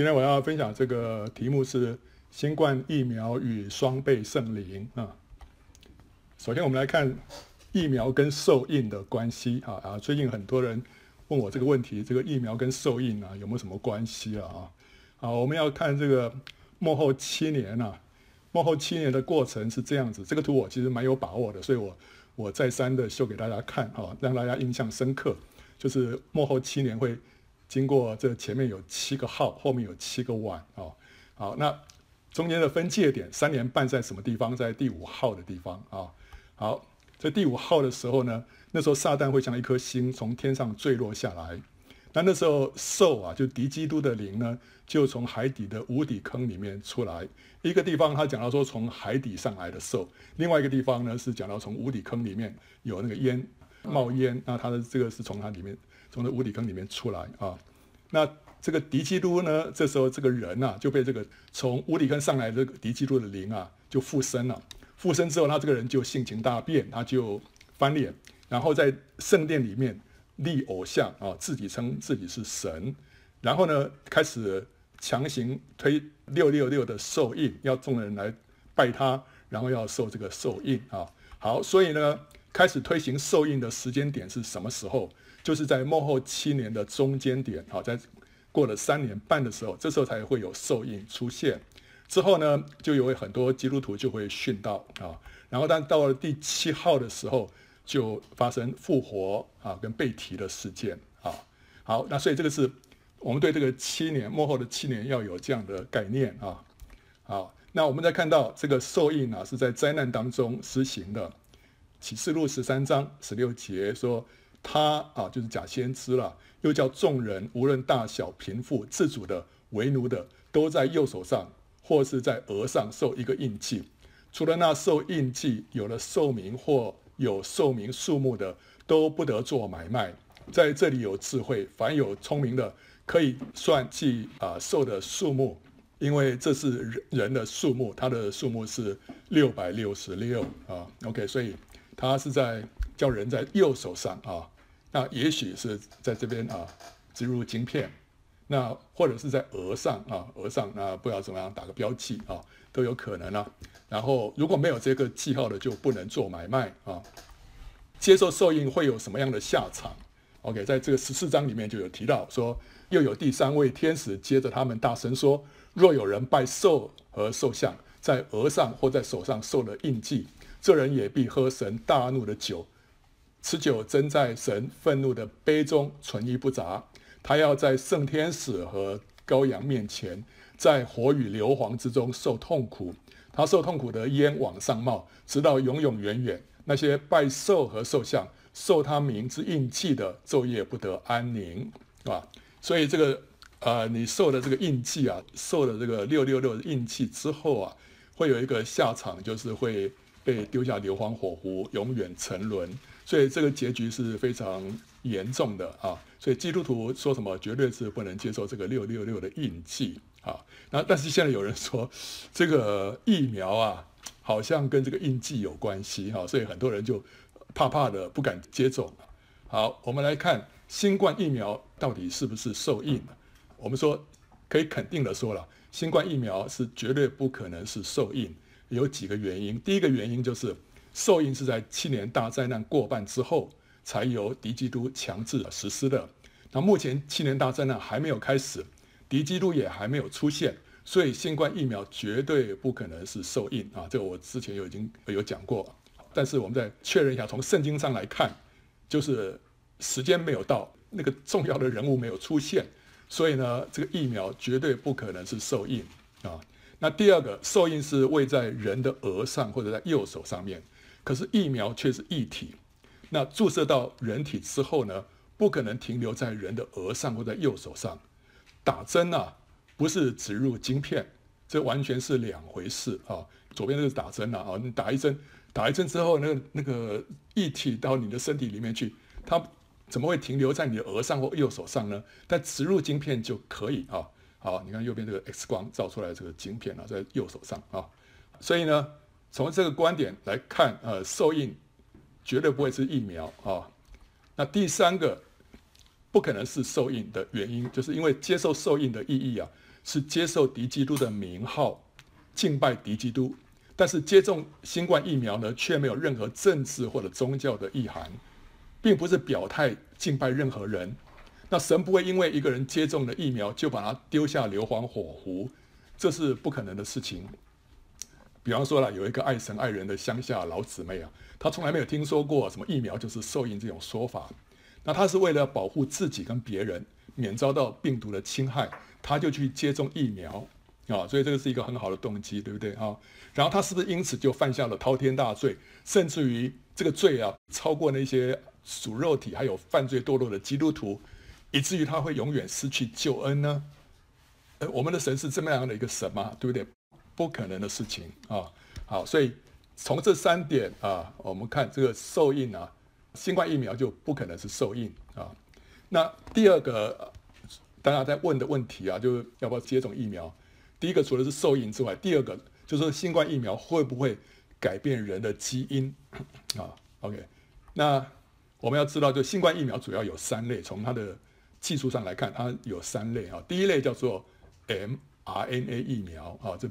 今天我要分享这个题目是新冠疫苗与双倍圣灵啊。首先，我们来看疫苗跟受印的关系啊啊！最近很多人问我这个问题，这个疫苗跟受印啊有没有什么关系啊？啊，我们要看这个幕后七年啊，幕后七年的过程是这样子。这个图我其实蛮有把握的，所以我我再三的秀给大家看啊，让大家印象深刻。就是幕后七年会。经过这前面有七个号，后面有七个碗啊，好，那中间的分界点三年半在什么地方？在第五号的地方啊。好，在第五号的时候呢，那时候撒旦会像一颗星从天上坠落下来。那那时候兽啊，就敌基督的灵呢，就从海底的无底坑里面出来。一个地方他讲到说从海底上来的兽，另外一个地方呢是讲到从无底坑里面有那个烟冒烟，那他的这个是从它里面。从这无底坑里面出来啊，那这个敌基督呢？这时候这个人呐、啊、就被这个从无底坑上来的这个敌基督的灵啊就附身了。附身之后，他这个人就性情大变，他就翻脸，然后在圣殿里面立偶像啊，自己称自己是神，然后呢开始强行推六六六的受印，要众人来拜他，然后要受这个受印啊。好，所以呢开始推行受印的时间点是什么时候？就是在末后七年的中间点，好，在过了三年半的时候，这时候才会有受印出现。之后呢，就有很多基督徒就会殉道啊。然后，但到了第七号的时候，就发生复活啊跟被提的事件啊。好，那所以这个是我们对这个七年末后的七年要有这样的概念啊。好，那我们再看到这个受印啊，是在灾难当中施行的。启示录十三章十六节说。他啊，就是假先知了，又叫众人无论大小贫富、自主的、为奴的，都在右手上或是在额上受一个印记。除了那受印记有了寿命或有寿命数目的，都不得做买卖。在这里有智慧，凡有聪明的，可以算计啊兽的数目，因为这是人人的数目，它的数目是六百六十六啊。OK，所以他是在。叫人在右手上啊，那也许是在这边啊植入晶片，那或者是在额上啊额上，那不知道怎么样打个标记啊都有可能啊。然后如果没有这个记号的，就不能做买卖啊。接受受印会有什么样的下场？OK，在这个十四章里面就有提到说，又有第三位天使接着他们大声说：若有人拜兽和兽像，在额上或在手上受了印记，这人也必喝神大怒的酒。此酒真在神愤怒的杯中，存一不杂。他要在圣天使和羔羊面前，在火与硫磺之中受痛苦。他受痛苦的烟往上冒，直到永永远远。那些拜兽和兽像、受他名之印记的，昼夜不得安宁。啊，所以这个呃，你受了这个印记啊，受了这个六六六印记之后啊，会有一个下场，就是会被丢下硫磺火湖，永远沉沦。所以这个结局是非常严重的啊！所以基督徒说什么，绝对是不能接受这个六六六的印记啊！那但是现在有人说，这个疫苗啊，好像跟这个印记有关系哈，所以很多人就怕怕的不敢接种。好，我们来看新冠疫苗到底是不是受印？我们说可以肯定的说了，新冠疫苗是绝对不可能是受印，有几个原因。第一个原因就是。受印是在七年大灾难过半之后，才由敌基督强制实施的。那目前七年大灾难还没有开始，敌基督也还没有出现，所以新冠疫苗绝对不可能是受印啊！这个我之前有已经有讲过。但是我们再确认一下，从圣经上来看，就是时间没有到，那个重要的人物没有出现，所以呢，这个疫苗绝对不可能是受印啊。那第二个，受印是位在人的额上或者在右手上面。可是疫苗却是液体，那注射到人体之后呢，不可能停留在人的额上或在右手上。打针啊，不是植入晶片，这完全是两回事啊。左边这个是打针了啊，你打一针，打一针之后，那个那个液体到你的身体里面去，它怎么会停留在你的额上或右手上呢？但植入晶片就可以啊。好，你看右边这个 X 光照出来这个晶片啊，在右手上啊，所以呢。从这个观点来看，呃，受印绝对不会是疫苗啊。那第三个不可能是受印的原因，就是因为接受受印的意义啊，是接受敌基督的名号，敬拜敌基督，但是接种新冠疫苗呢，却没有任何政治或者宗教的意涵，并不是表态敬拜任何人。那神不会因为一个人接种了疫苗就把他丢下硫磺火湖，这是不可能的事情。比方说了，有一个爱神爱人的乡下老姊妹啊，她从来没有听说过什么疫苗就是受印这种说法。那她是为了保护自己跟别人免遭到病毒的侵害，她就去接种疫苗啊，所以这个是一个很好的动机，对不对啊？然后她是不是因此就犯下了滔天大罪，甚至于这个罪啊超过那些属肉体还有犯罪堕落的基督徒？以至于他会永远失去救恩呢？呃，我们的神是这么样的一个神吗？对不对？不可能的事情啊！好，所以从这三点啊，我们看这个受印啊，新冠疫苗就不可能是受印啊。那第二个大家在问的问题啊，就是要不要接种疫苗？第一个除了是受印之外，第二个就是新冠疫苗会不会改变人的基因啊？OK，那我们要知道，就新冠疫苗主要有三类，从它的技术上来看，它有三类啊。第一类叫做 mRNA 疫苗啊，这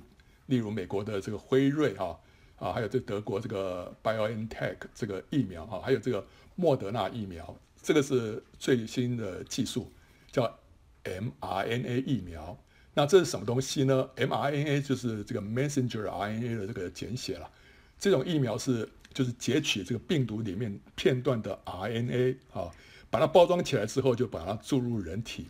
例如美国的这个辉瑞哈啊，还有这德国这个 BioNTech 这个疫苗哈，还有这个莫德纳疫苗，这个是最新的技术，叫 mRNA 疫苗。那这是什么东西呢？mRNA 就是这个 Messenger RNA 的这个简写了。这种疫苗是就是截取这个病毒里面片段的 RNA 啊。把它包装起来之后，就把它注入人体，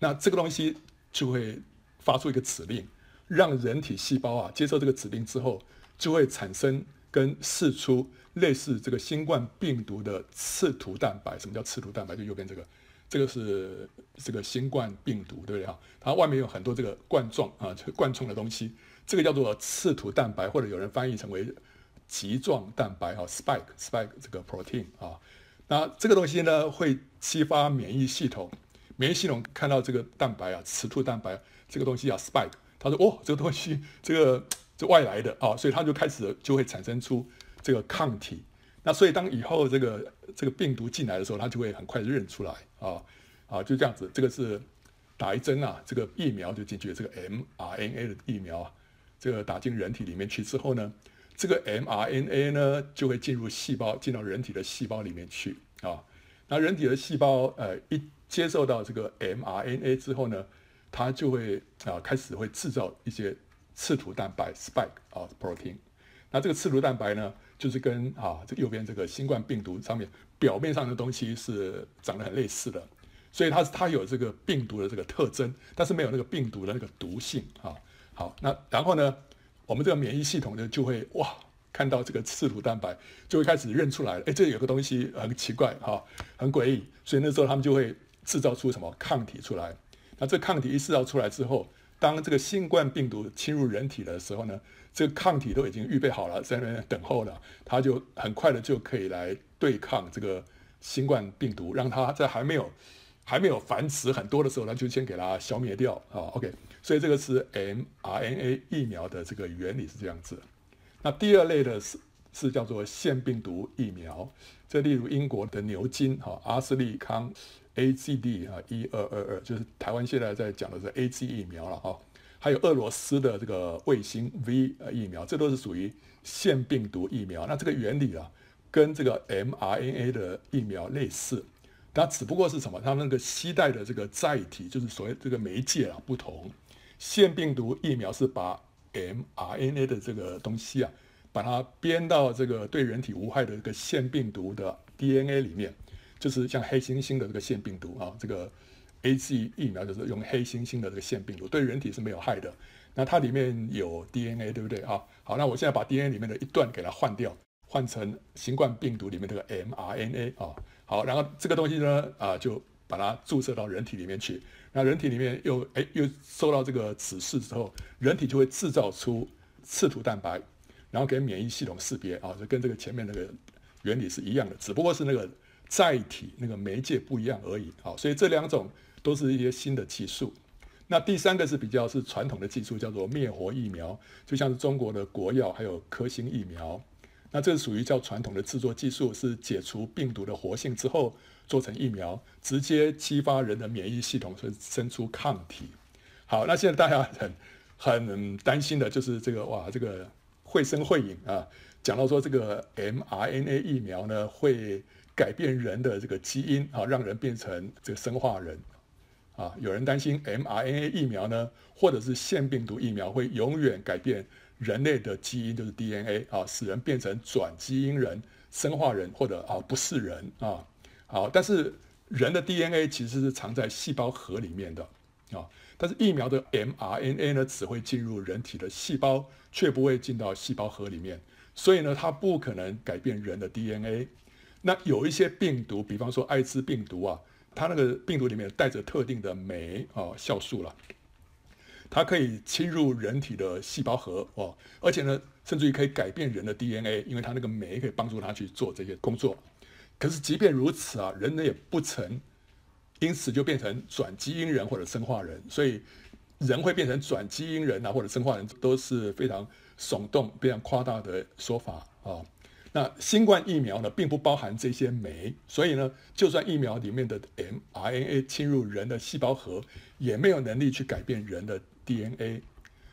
那这个东西就会发出一个指令，让人体细胞啊接受这个指令之后，就会产生跟释出类似这个新冠病毒的刺突蛋白。什么叫刺突蛋白？就右边这个，这个是这个新冠病毒，对不对啊？它外面有很多这个冠状啊，这个冠状的东西，这个叫做刺突蛋白，或者有人翻译成为棘状蛋白哈，spike spike 这个 protein 啊。那这个东西呢，会激发免疫系统，免疫系统看到这个蛋白啊，刺突蛋白这个东西啊，spike，他说哦，这个东西这个这外来的啊，所以他就开始就会产生出这个抗体。那所以当以后这个这个病毒进来的时候，它就会很快认出来啊啊，就这样子，这个是打一针啊，这个疫苗就进去，这个 mRNA 的疫苗啊，这个打进人体里面去之后呢。这个 mRNA 呢，就会进入细胞，进到人体的细胞里面去啊。那人体的细胞呃一接受到这个 mRNA 之后呢，它就会啊开始会制造一些刺突蛋白 spike 啊 protein。那这个刺突蛋白呢，就是跟啊这右边这个新冠病毒上面表面上的东西是长得很类似的，所以它它有这个病毒的这个特征，但是没有那个病毒的那个毒性啊。好，那然后呢？我们这个免疫系统呢，就会哇，看到这个刺突蛋白，就会开始认出来了。哎，这有个东西很奇怪哈，很诡异。所以那时候他们就会制造出什么抗体出来。那这抗体一制造出来之后，当这个新冠病毒侵入人体的时候呢，这个抗体都已经预备好了，在那边等候了，它就很快的就可以来对抗这个新冠病毒，让它在还没有还没有繁殖很多的时候，那就先给它消灭掉啊。OK。所以这个是 mRNA 疫苗的这个原理是这样子。那第二类的是是叫做腺病毒疫苗，这例如英国的牛津哈阿斯利康 A G D 啊一二二二，就是台湾现在在讲的是 A G 疫苗了哈。还有俄罗斯的这个卫星 V 疫苗，这都是属于腺病毒疫苗。那这个原理啊，跟这个 mRNA 的疫苗类似，它只不过是什么？它那个携带的这个载体，就是所谓这个媒介啊不同。腺病毒疫苗是把 mRNA 的这个东西啊，把它编到这个对人体无害的这个腺病毒的 DNA 里面，就是像黑猩猩的这个腺病毒啊，这个 AZ 疫苗就是用黑猩猩的这个腺病毒，对人体是没有害的。那它里面有 DNA，对不对啊？好，那我现在把 DNA 里面的一段给它换掉，换成新冠病毒里面这个 mRNA 啊。好，然后这个东西呢啊，就把它注射到人体里面去。那人体里面又哎又收到这个指示之后，人体就会制造出刺突蛋白，然后给免疫系统识别啊，就跟这个前面那个原理是一样的，只不过是那个载体那个媒介不一样而已。好，所以这两种都是一些新的技术。那第三个是比较是传统的技术，叫做灭活疫苗，就像是中国的国药还有科兴疫苗。那这是属于叫传统的制作技术，是解除病毒的活性之后做成疫苗，直接激发人的免疫系统，生生出抗体。好，那现在大家很很担心的就是这个哇，这个绘声绘影啊，讲到说这个 mRNA 疫苗呢会改变人的这个基因啊，让人变成这个生化人啊。有人担心 mRNA 疫苗呢，或者是腺病毒疫苗会永远改变人类的基因，就是 DNA 啊，使人变成转基因人、生化人或者啊不是人啊。好，但是人的 DNA 其实是藏在细胞核里面的啊。但是疫苗的 mRNA 呢，只会进入人体的细胞，却不会进到细胞核里面，所以呢，它不可能改变人的 DNA。那有一些病毒，比方说艾滋病毒啊，它那个病毒里面带着特定的酶啊酵素了，它可以侵入人体的细胞核哦，而且呢，甚至于可以改变人的 DNA，因为它那个酶可以帮助它去做这些工作。可是即便如此啊，人呢也不曾。因此就变成转基因人或者生化人，所以人会变成转基因人啊或者生化人都是非常耸动、非常夸大的说法啊。那新冠疫苗呢，并不包含这些酶，所以呢，就算疫苗里面的 mRNA 侵入人的细胞核，也没有能力去改变人的 DNA。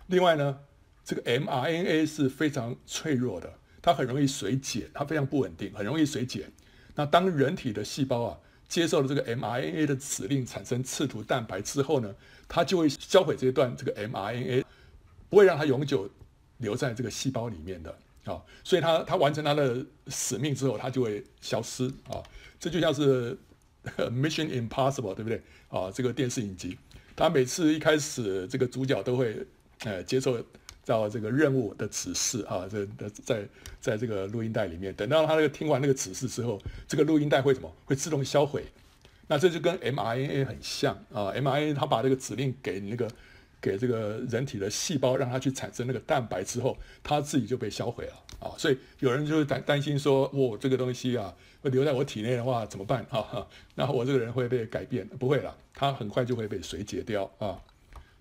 另外呢，这个 mRNA 是非常脆弱的，它很容易水解，它非常不稳定，很容易水解。那当人体的细胞啊，接受了这个 mRNA 的指令，产生刺突蛋白之后呢，它就会销毁这一段这个 mRNA，不会让它永久留在这个细胞里面的啊。所以它它完成它的使命之后，它就会消失啊。这就像是 Mission Impossible，对不对啊？这个电视影集，它每次一开始这个主角都会呃接受。到这个任务的指示啊，这在在这个录音带里面，等到他那个听完那个指示之后，这个录音带会什么？会自动销毁。那这就跟 mRNA 很像啊，mRNA 它把这个指令给那个给这个人体的细胞，让它去产生那个蛋白之后，它自己就被销毁了啊。所以有人就会担担心说，哦，这个东西啊，会留在我体内的话怎么办啊？那我这个人会被改变？不会了，它很快就会被水解掉啊。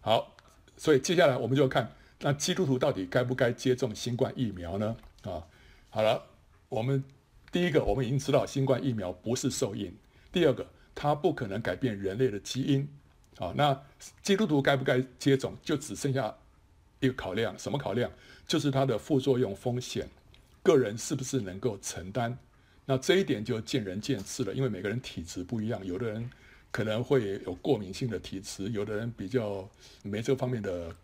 好，所以接下来我们就要看。那基督徒到底该不该接种新冠疫苗呢？啊，好了，我们第一个，我们已经知道新冠疫苗不是受孕；第二个，它不可能改变人类的基因。啊，那基督徒该不该接种，就只剩下一个考量，什么考量？就是它的副作用风险，个人是不是能够承担？那这一点就见仁见智了，因为每个人体质不一样，有的人可能会有过敏性的体质，有的人比较没这方面的。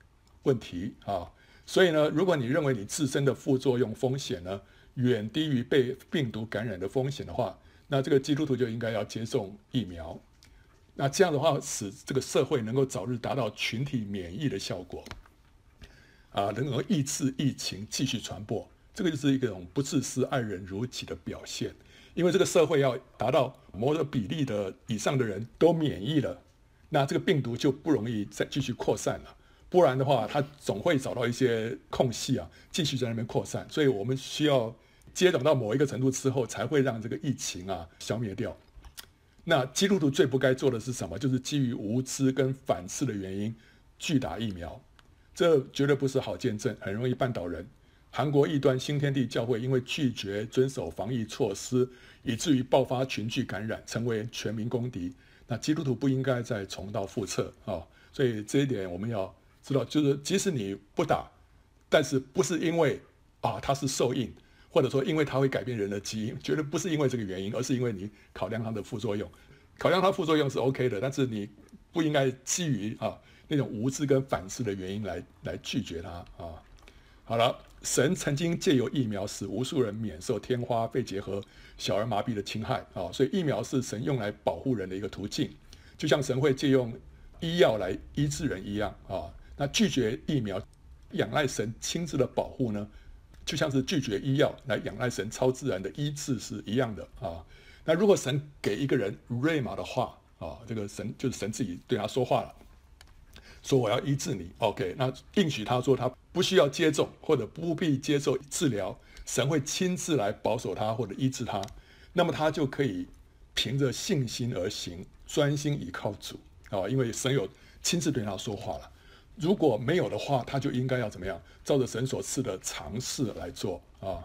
问题啊，所以呢，如果你认为你自身的副作用风险呢远低于被病毒感染的风险的话，那这个基督徒就应该要接种疫苗。那这样的话，使这个社会能够早日达到群体免疫的效果，啊，能够抑制疫情继续传播，这个就是一种不自私、爱人如己的表现。因为这个社会要达到某个比例的以上的人都免疫了，那这个病毒就不容易再继续扩散了。不然的话，它总会找到一些空隙啊，继续在那边扩散。所以我们需要接种到某一个程度之后，才会让这个疫情啊消灭掉。那基督徒最不该做的是什么？就是基于无知跟反刺的原因拒打疫苗，这绝对不是好见证，很容易绊倒人。韩国异端新天地教会因为拒绝遵守防疫措施，以至于爆发群聚感染，成为全民公敌。那基督徒不应该再重蹈覆辙啊！所以这一点我们要。知道，就是即使你不打，但是不是因为啊它是兽印，或者说因为它会改变人的基因，绝对不是因为这个原因，而是因为你考量它的副作用。考量它副作用是 OK 的，但是你不应该基于啊那种无知跟反思的原因来来拒绝它啊。好了，神曾经借由疫苗使无数人免受天花、肺结核、小儿麻痹的侵害啊，所以疫苗是神用来保护人的一个途径，就像神会借用医药来医治人一样啊。那拒绝疫苗，仰赖神亲自的保护呢，就像是拒绝医药来仰赖神超自然的医治是一样的啊。那如果神给一个人瑞玛的话啊，这个神就是神自己对他说话了，说我要医治你，OK，那应许他说他不需要接种或者不必接受治疗，神会亲自来保守他或者医治他，那么他就可以凭着信心而行，专心倚靠主啊，因为神有亲自对他说话了。如果没有的话，他就应该要怎么样？照着神所赐的常识来做啊！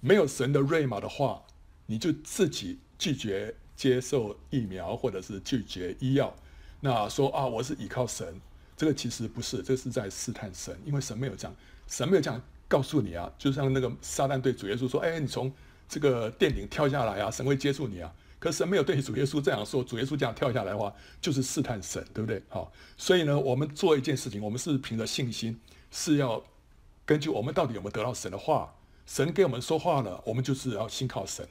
没有神的瑞玛的话，你就自己拒绝接受疫苗，或者是拒绝医药。那说啊，我是依靠神，这个其实不是，这是在试探神，因为神没有这样，神没有这样告诉你啊。就像那个撒旦对主耶稣说：“哎，你从这个殿顶跳下来啊，神会接住你啊。”可是神没有对主耶稣这样说，主耶稣这样跳下来的话，就是试探神，对不对？好，所以呢，我们做一件事情，我们是凭着信心，是要根据我们到底有没有得到神的话，神给我们说话了，我们就是要信靠神。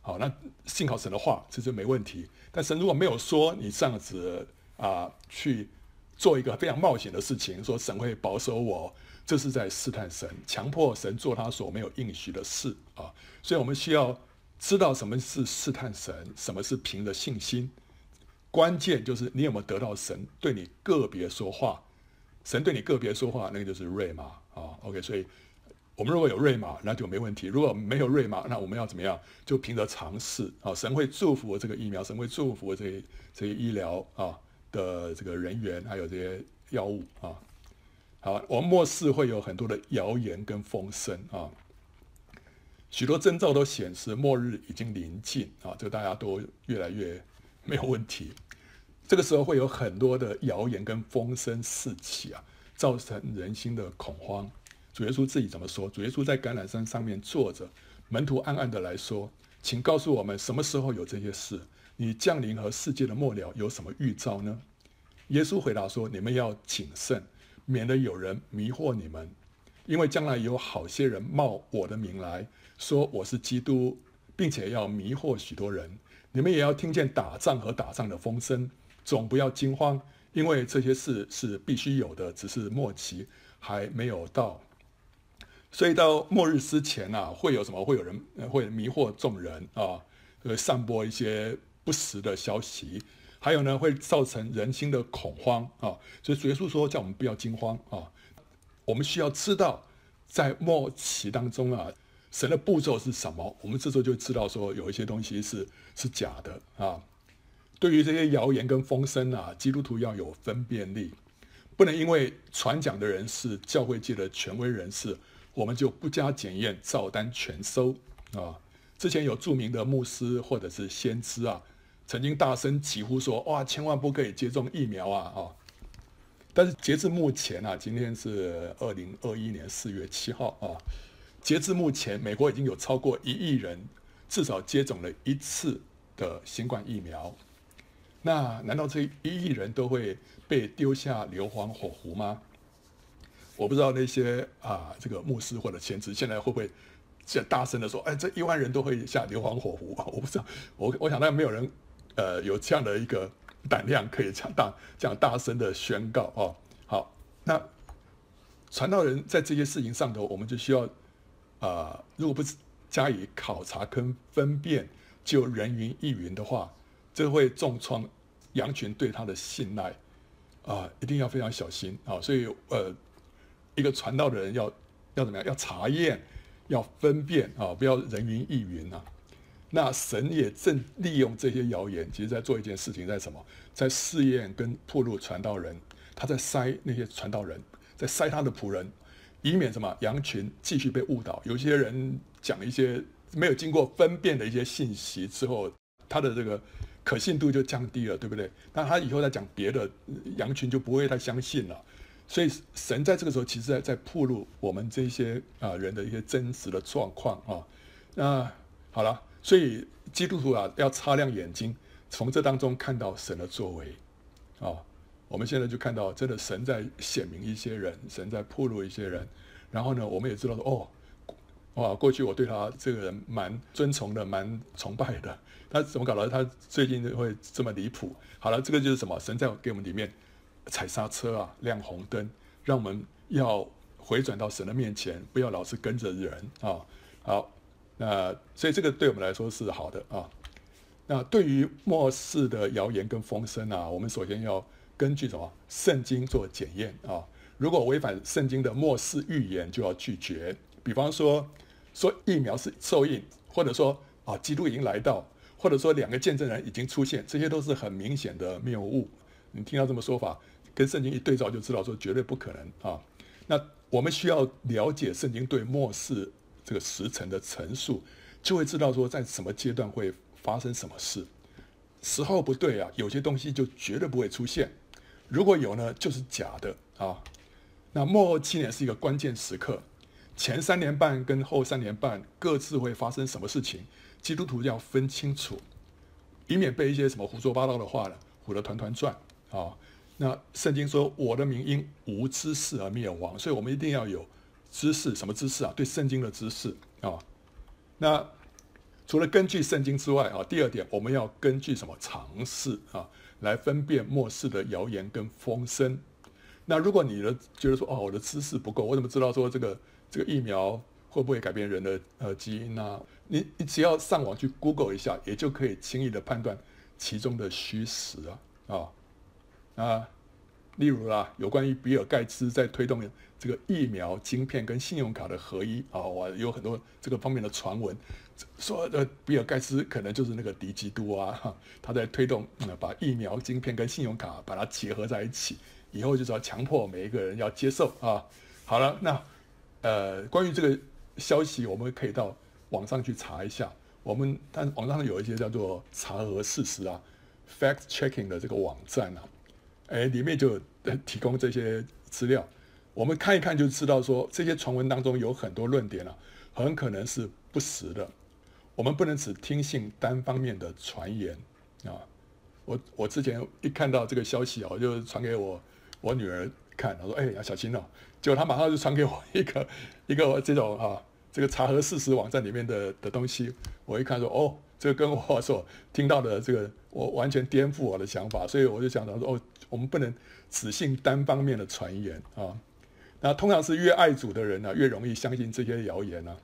好，那信靠神的话，这就没问题。但神如果没有说你这样子啊、去做一个非常冒险的事情，说神会保守我，这是在试探神，强迫神做他所没有应许的事啊。所以我们需要。知道什么是试探神，什么是凭着信心。关键就是你有没有得到神对你个别说话。神对你个别说话，那个就是瑞玛啊。OK，所以我们如果有瑞玛，那就没问题；如果没有瑞玛，那我们要怎么样？就凭着尝试啊。神会祝福这个疫苗，神会祝福这这些医疗啊的这个人员，还有这些药物啊。好，我们末世会有很多的谣言跟风声啊。许多征兆都显示末日已经临近啊，这大家都越来越没有问题。这个时候会有很多的谣言跟风声四起啊，造成人心的恐慌。主耶稣自己怎么说？主耶稣在橄榄山上面坐着，门徒暗暗的来说：“请告诉我们什么时候有这些事？你降临和世界的末了有什么预兆呢？”耶稣回答说：“你们要谨慎，免得有人迷惑你们，因为将来有好些人冒我的名来。”说我是基督，并且要迷惑许多人。你们也要听见打仗和打仗的风声，总不要惊慌，因为这些事是必须有的，只是末期还没有到。所以到末日之前啊，会有什么？会有人会迷惑众人啊，会散播一些不实的消息，还有呢，会造成人心的恐慌啊。所以耶稣说，叫我们不要惊慌啊。我们需要知道，在末期当中啊。神的步骤是什么？我们这时候就知道说，有一些东西是是假的啊。对于这些谣言跟风声啊，基督徒要有分辨力，不能因为传讲的人是教会界的权威人士，我们就不加检验照单全收啊。之前有著名的牧师或者是先知啊，曾经大声疾呼说：“哇，千万不可以接种疫苗啊！”啊，但是截至目前啊，今天是二零二一年四月七号啊。截至目前，美国已经有超过一亿人至少接种了一次的新冠疫苗。那难道这一亿人都会被丢下硫磺火湖吗？我不知道那些啊，这个牧师或者先知现在会不会这大声的说：“哎，这一万人都会下硫磺火湖啊！” 我不知道，我我想那没有人呃有这样的一个胆量可以这样大这样大声的宣告哦。好，那传道人在这些事情上头，我们就需要。啊、呃，如果不加以考察跟分辨，就人云亦云的话，这会重创羊群对他的信赖啊、一定要非常小心啊、所以呃，一个传道的人要要怎么样？要查验，要分辨啊、不要人云亦云啊。那神也正利用这些谣言，其实在做一件事情，在什么？在试验跟暴露传道人，他在筛那些传道人，在筛他的仆人。以免什么羊群继续被误导，有些人讲一些没有经过分辨的一些信息之后，他的这个可信度就降低了，对不对？那他以后再讲别的，羊群就不会太相信了。所以神在这个时候其实在在暴露我们这些啊人的一些真实的状况啊。那好了，所以基督徒啊要擦亮眼睛，从这当中看到神的作为啊。我们现在就看到，真的神在显明一些人，神在暴露一些人。然后呢，我们也知道说，哦，哇，过去我对他这个人蛮尊崇的，蛮崇拜的。他怎么搞到他最近会这么离谱？好了，这个就是什么？神在给我们里面踩刹车啊，亮红灯，让我们要回转到神的面前，不要老是跟着人啊。好，那所以这个对我们来说是好的啊。那对于末世的谣言跟风声啊，我们首先要。根据什么圣经做检验啊？如果违反圣经的末世预言，就要拒绝。比方说，说疫苗是受印，或者说啊，基督已经来到，或者说两个见证人已经出现，这些都是很明显的谬误。你听到这么说法，跟圣经一对照，就知道说绝对不可能啊。那我们需要了解圣经对末世这个时辰的陈述，就会知道说在什么阶段会发生什么事。时候不对啊，有些东西就绝对不会出现。如果有呢，就是假的啊。那末后七年是一个关键时刻，前三年半跟后三年半各自会发生什么事情，基督徒要分清楚，以免被一些什么胡说八道的话呢唬得团团转啊。那圣经说，我的名因无知识而灭亡，所以我们一定要有知识，什么知识啊？对圣经的知识啊。那除了根据圣经之外啊，第二点，我们要根据什么常识啊，来分辨末世的谣言跟风声。那如果你的觉得说，哦，我的知识不够，我怎么知道说这个这个疫苗会不会改变人的呃基因呢、你你只要上网去 Google 一下，也就可以轻易的判断其中的虚实啊啊啊！例如啦，有关于比尔盖茨在推动这个疫苗、晶片跟信用卡的合一啊，我有很多这个方面的传闻，说呃比尔盖茨可能就是那个敌基督啊，他在推动、嗯、把疫苗、晶片跟信用卡把它结合在一起。以后就是要强迫每一个人要接受啊。好了，那呃，关于这个消息，我们可以到网上去查一下。我们但网上有一些叫做查核事实啊 （fact checking） 的这个网站啊，哎，里面就提供这些资料。我们看一看就知道说，这些传闻当中有很多论点啊，很可能是不实的。我们不能只听信单方面的传言啊。我我之前一看到这个消息啊，我就传给我。我女儿看，她说：“哎，要小心哦。”结果她马上就传给我一个 一个这种啊，这个查核事实网站里面的的东西。我一看说：“哦，这个跟我所听到的这个，我完全颠覆我的想法。”所以我就想到说：“哦，我们不能只信单方面的传言啊。”那通常是越爱主的人呢、越容易相信这些谣言呢、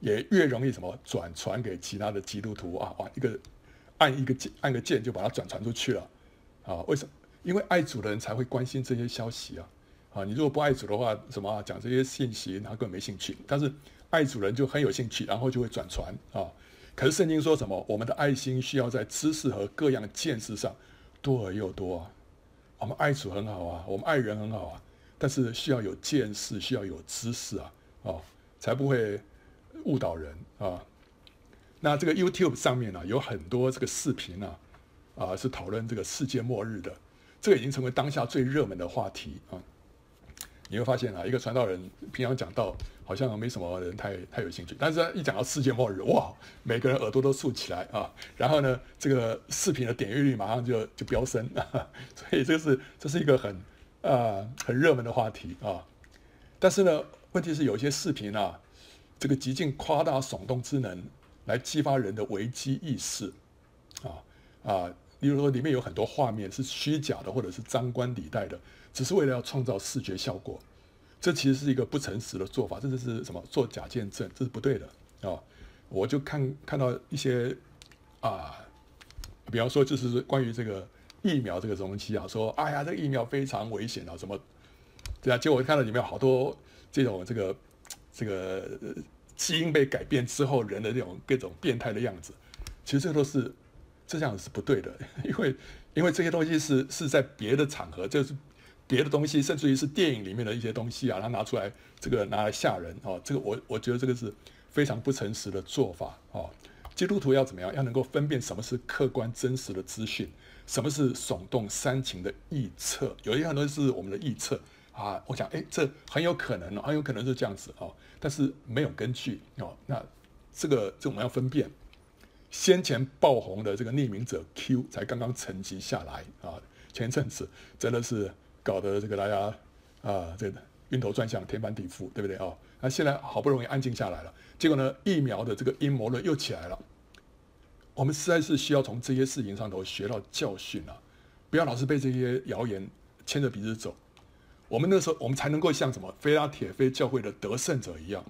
也越容易什么转传给其他的基督徒啊，哇，一个按一个键，按个键就把它转传出去了啊？为什么？因为爱主的人才会关心这些消息啊，啊，你如果不爱主的话，什么，讲这些信息，他根本没兴趣。但是爱主人就很有兴趣，然后就会转传啊。可是圣经说什么？我们的爱心需要在知识和各样见识上多而又多啊。我们爱主很好啊，我们爱人很好啊，但是需要有见识，需要有知识啊，哦，才不会误导人啊。那这个 YouTube 上面呢，有很多这个视频啊，啊，是讨论这个世界末日的。这个已经成为当下最热门的话题啊！你会发现啊，一个传道人平常讲道，好像没什么人太太有兴趣，但是一讲到世界末日，哇，每个人耳朵都竖起来啊！然后呢，这个视频的点阅率马上就就飙升啊！所以这是这是一个很啊很热门的话题啊！但是呢，问题是有一些视频啊，这个极尽夸大耸动之能，来激发人的危机意识啊啊！例如说，里面有很多画面是虚假的，或者是张冠李戴的，只是为了要创造视觉效果。这其实是一个不诚实的做法，这是什么？做假见证，这是不对的啊、我就看看到一些啊，比方说就是关于这个疫苗这个东西啊，说哎呀，这个疫苗非常危险啊，什么？对啊，结果我看到里面好多这种这个这个基因被改变之后人的这种各种变态的样子，其实这都是。这样是不对的，因为因为这些东西是是在别的场合，就是别的东西，甚至于是电影里面的一些东西啊，他拿出来这个拿来吓人哦，这个我我觉得这个是非常不诚实的做法哦。基督徒要怎么样？要能够分辨什么是客观真实的资讯，什么是耸动煽情的臆测。有一些很多是我们的臆测啊，我想哎，这很有可能，很有可能是这样子哦，但是没有根据哦。那这个这我们要分辨。先前爆红的这个匿名者 Q 才刚刚沉寂下来啊，前阵子真的是搞得这个大家啊，这个晕头转向、天翻地覆，对不对啊？那现在好不容易安静下来了，结果呢，疫苗的这个阴谋论又起来了。我们实在是需要从这些事情上头学到教训啊，不要老是被这些谣言牵着鼻子走。我们那时候，我们才能够像什么菲拉铁非教会的得胜者一样，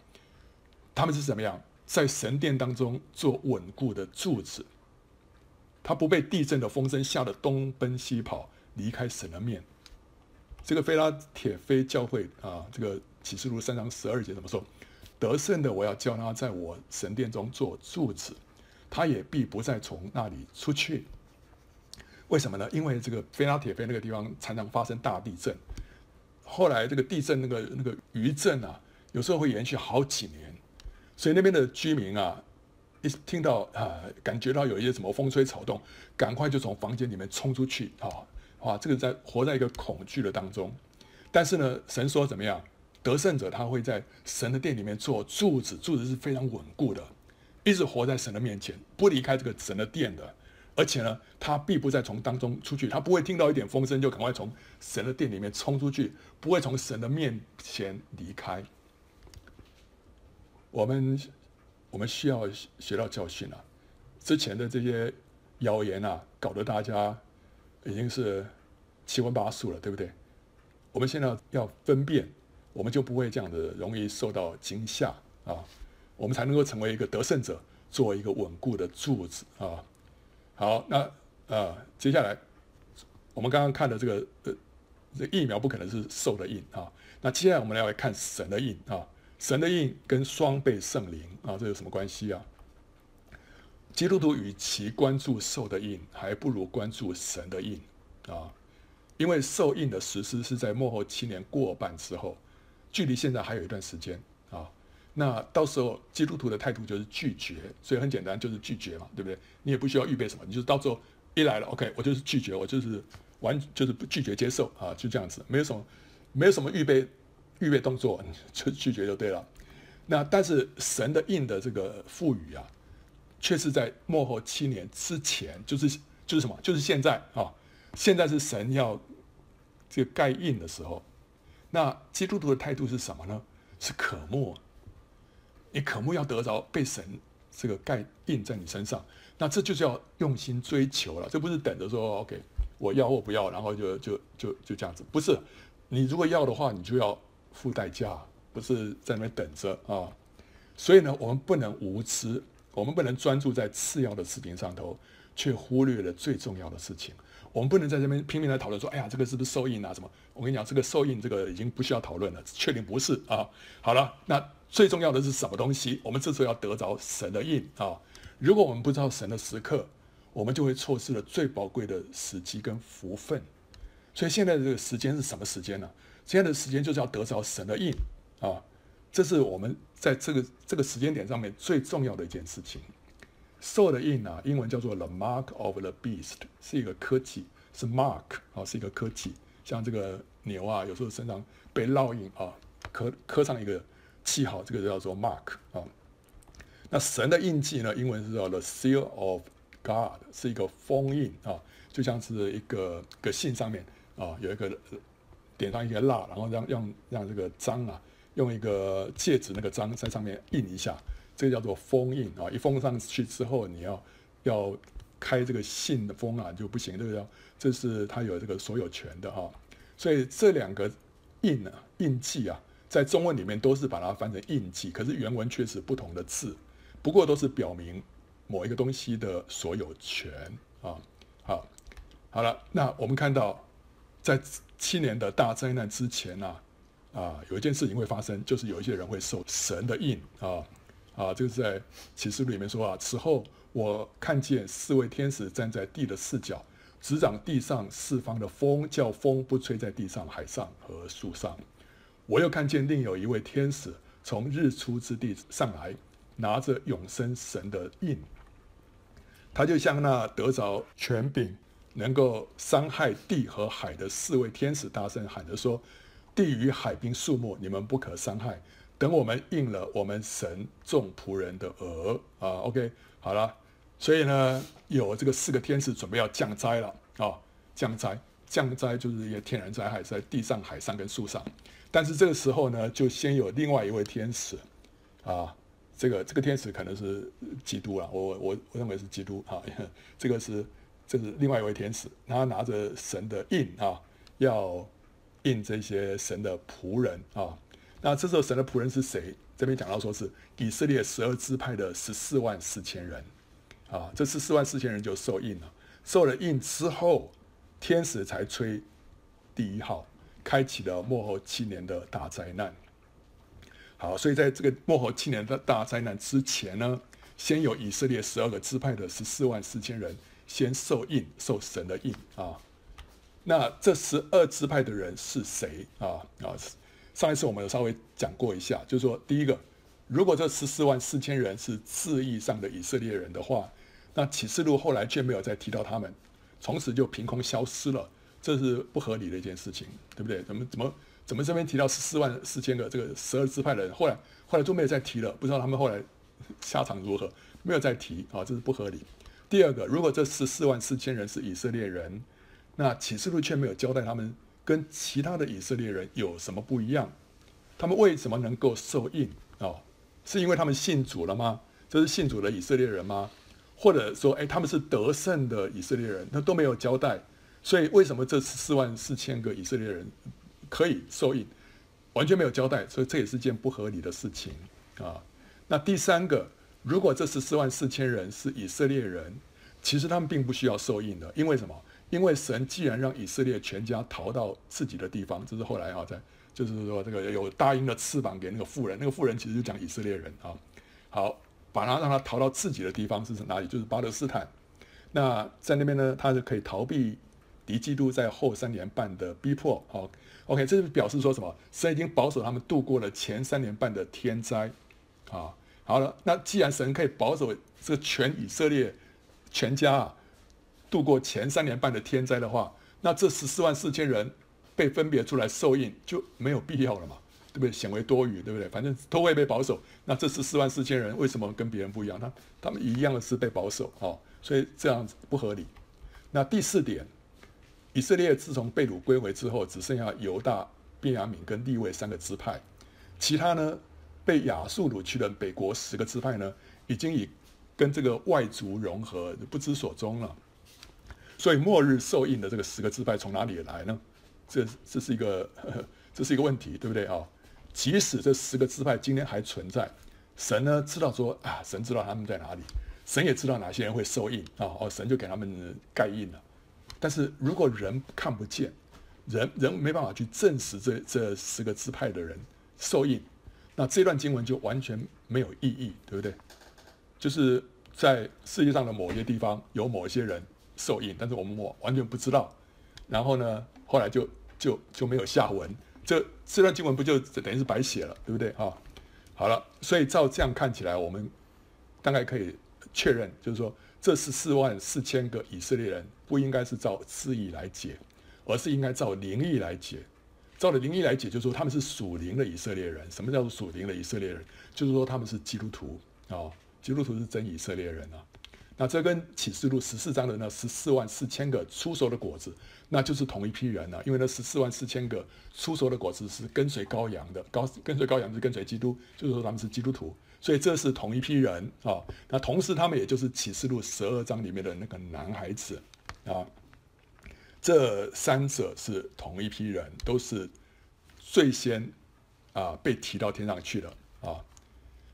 他们是怎么样？在神殿当中做稳固的柱子，他不被地震的风声吓得东奔西跑，离开神的面。这个菲拉铁非教会啊，这个启示录三章十二节怎么说？得胜的，我要叫他在我神殿中做柱子，他也必不再从那里出去。为什么呢？因为这个菲拉铁非那个地方常常发生大地震，后来这个地震那个那个余震啊，有时候会延续好几年。所以那边的居民啊，一听到啊，感觉到有一些什么风吹草动，赶快就从房间里面冲出去啊，哇，这个在活在一个恐惧的当中。但是呢，神说怎么样？得胜者他会在神的殿里面做柱子，柱子是非常稳固的，一直活在神的面前，不离开这个神的殿的。而且呢，他必不再从当中出去，他不会听到一点风声就赶快从神的殿里面冲出去，不会从神的面前离开。我们我们需要学到教训啊！之前的这些谣言啊，搞得大家已经是七荤八素了，对不对？我们现在要分辨。我们就不会这样子容易受到惊吓啊，我们才能够成为一个得胜者，做一个稳固的柱子啊。好，那呃，接下来我们刚刚看的这个呃，这疫苗不可能是兽的印啊。那接下来我们来看神的印啊，神的印跟双倍圣灵啊，这有什么关系啊？基督徒与其关注兽的印，还不如关注神的印啊，因为兽印的实施是在末后七年过半之后。距离现在还有一段时间，那到时候基督徒的态度就是拒绝，所以很简单，就是拒绝嘛，对不对？你也不需要预备什么，你就到时候一来了，OK，我就是拒绝，我就是完就是不拒绝接受啊，就这样子，没有什么没有什么预备预备动作，就拒绝就对了。那但是神的印的这个赋予啊，却是在末后七年之前，就是就是什么？就是现在啊，现在是神要这个盖印的时候。那基督徒的态度是什么呢？是渴慕，你渴慕要得着被神这个盖印在你身上，那这就是要用心追求了。这不是等着说 OK，我要或不要，然后就就就就这样子。不是，你如果要的话，你就要付代价，不是在那边等着啊。所以呢，我们不能无知，我们不能专注在次要的事情上头，却忽略了最重要的事情。我们不能在这边拼命的讨论说，哎呀，这个是不是受印啊？什么？我跟你讲，这个受印这个已经不需要讨论了，确定不是啊。好了，那最重要的是什么东西？我们这时候要得着神的印啊。如果我们不知道神的时刻，我们就会错失了最宝贵的时机跟福分。所以现在的这个时间是什么时间呢？现在的时间就是要得着神的印啊。这是我们在这个这个时间点上面最重要的一件事情。兽的印啊，英文叫做 the mark of the beast，是一个科技，是 mark 啊，是一个科技。像这个牛啊，有时候身上被烙印啊，刻刻上一个记号，这个叫做 mark 啊。那神的印记呢，英文是叫 the seal of God，是一个封印啊，就像是一个个信上面啊，有一个点上一个蜡，然后让让让这个章啊，用一个戒指那个章在上面印一下。这个叫做封印啊，一封上去之后，你要要开这个信的封啊就不行，这个叫这是他有这个所有权的哈。所以这两个印啊，印记啊，在中文里面都是把它翻成印记，可是原文却是不同的字，不过都是表明某一个东西的所有权啊。好，好了，那我们看到在七年的大灾难之前呢，啊，有一件事情会发生，就是有一些人会受神的印啊。啊，这个是在启示录里面说啊，此后我看见四位天使站在地的四角，执掌地上四方的风，叫风不吹在地上、海上和树上。我又看见另有一位天使从日出之地上来，拿着永生神的印。他就向那得着权柄、能够伤害地和海的四位天使大声喊着说：“地与海滨树木，你们不可伤害。”等我们应了我们神众仆人的额啊，OK，好了，所以呢，有这个四个天使准备要降灾了啊，降灾，降灾就是一些天然灾害，在地上、海上跟树上。但是这个时候呢，就先有另外一位天使啊，这个这个天使可能是基督啊，我我我认为是基督啊，这个是这是另外一位天使，他拿着神的印啊，要印这些神的仆人啊。那这时候神的仆人是谁？这边讲到说是以色列十二支派的十四万四千人，啊，这十四万四千人就受印了。受了印之后，天使才吹第一号，开启了末后七年的大灾难。好，所以在这个末后七年的大灾难之前呢，先有以色列十二个支派的十四万四千人先受印，受神的印啊。那这十二支派的人是谁啊？啊？上一次我们有稍微讲过一下，就是说，第一个，如果这十四万四千人是字义上的以色列人的话，那启示录后来却没有再提到他们，从此就凭空消失了。这是不合理的一件事情，对不对？怎么怎么怎么这边提到十四万四千个这个十二支派的人，后来后来就没有再提了，不知道他们后来下场如何，没有再提啊，这是不合理。第二个，如果这十四万四千人是以色列人，那启示录却没有交代他们跟其他的以色列人有什么不一样，他们为什么能够受印啊？是因为他们信主了吗？这是信主的以色列人吗？或者说，哎，他们是得胜的以色列人，那都没有交代。所以为什么这十四万四千个以色列人可以受印，完全没有交代，所以这也是件不合理的事情啊。那第三个，如果这十四万四千人是以色列人，其实他们并不需要受印的，因为什么？因为神既然让以色列全家逃到自己的地方，这是后来啊，在就是说这个有大鹰的翅膀给那个妇人，那个妇人其实就讲以色列人啊。好，把他让他逃到自己的地方是哪里？就是巴勒斯坦。那在那边呢，他就可以逃避敌基督在后三年半的逼迫。好，OK，这是表示说什么？神已经保守他们度过了前三年半的天灾。啊，好了，那既然神可以保守这全以色列全家啊度过前三年半的天灾的话，那这十四万四千人被分别出来受印就没有必要了嘛？对不对？显为多余，对不对？反正都会被保守。那这次四万四千人为什么跟别人不一样？他他们一样的是被保守哦，所以这样子不合理。那第四点，以色列自从被掳归回之后，只剩下犹大、便雅悯跟利未三个支派，其他呢被亚述掳去的北国十个支派呢，已经以跟这个外族融合，不知所踪了。所以末日受印的这个十个支派从哪里来呢？这这是一个呵呵这是一个问题，对不对啊？即使这十个支派今天还存在，神呢知道说啊，神知道他们在哪里，神也知道哪些人会受印啊，哦，神就给他们盖印了。但是如果人看不见，人人没办法去证实这这十个支派的人受印，那这段经文就完全没有意义，对不对？就是在世界上的某些地方有某些人受印，但是我们我完全不知道。然后呢，后来就就就没有下文。这这段经文不就等于是白写了，对不对啊？好了，所以照这样看起来，我们大概可以确认，就是说，这十四万四千个以色列人不应该是照字义来解，而是应该照灵意来解。照着灵意来解，就是说他们是属灵的以色列人。什么叫做属灵的以色列人？就是说他们是基督徒啊，基督徒是真以色列人啊。那这跟启示录十四章的那十四万四千个出熟的果子，那就是同一批人了。因为那十四万四千个出熟的果子是跟随羔羊的，羔跟随羔羊是跟随基督，就是说他们是基督徒，所以这是同一批人啊。那同时他们也就是启示录十二章里面的那个男孩子啊。这三者是同一批人，都是最先啊被提到天上去的啊。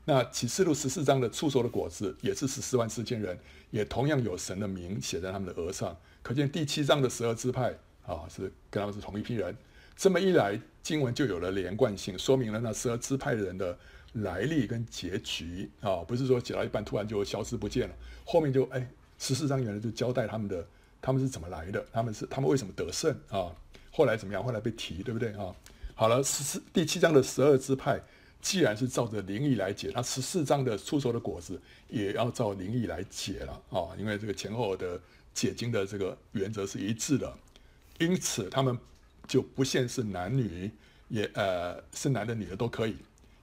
那启示录十四章的初熟的果子也是十四万四千人，也同样有神的名写在他们的额上。可见第七章的十二支派啊，是跟他们是同一批人。这么一来，经文就有了连贯性，说明了那十二支派的人的来历跟结局啊，不是说写到一半突然就消失不见了。后面就哎，十四章原来就交代他们的他们是怎么来的，他们是他们为什么得胜啊？后来怎么样？后来被提，对不对啊？好了，十四第七章的十二支派。既然是照着灵意来解，那十四章的初熟的果子也要照灵意来解了啊！因为这个前后的解经的这个原则是一致的，因此他们就不限是男女，也呃是男的女的都可以，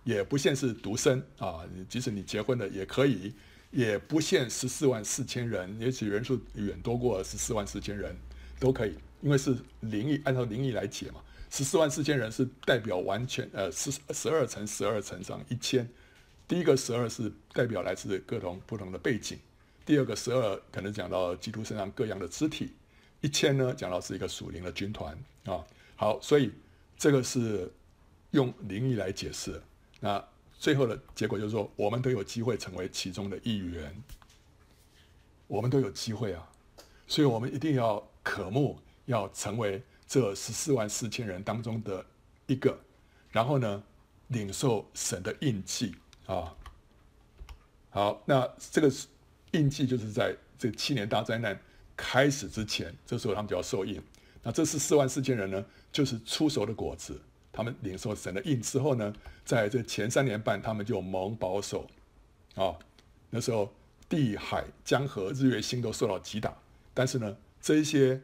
也不限是独生啊，即使你结婚了也可以，也不限十四万四千人，也许人数远多过十四万四千人都可以，因为是灵意按照灵意来解嘛。十四万四千人是代表完全呃十十二乘十二乘上一千，第一个十二是代表来自各种不同的背景，第二个十二可能讲到基督身上各样的肢体，一千呢讲到是一个属灵的军团啊。好，所以这个是用灵意来解释。那最后的结果就是说，我们都有机会成为其中的一员，我们都有机会啊，所以我们一定要渴慕要成为。这十四万四千人当中的一个，然后呢，领受神的印记啊。好，那这个印记就是在这七年大灾难开始之前，这时候他们就要受印。那这十四万四千人呢，就是初熟的果子，他们领受神的印之后呢，在这前三年半，他们就蒙保守啊。那时候地海江河日月星都受到击打，但是呢，这一些。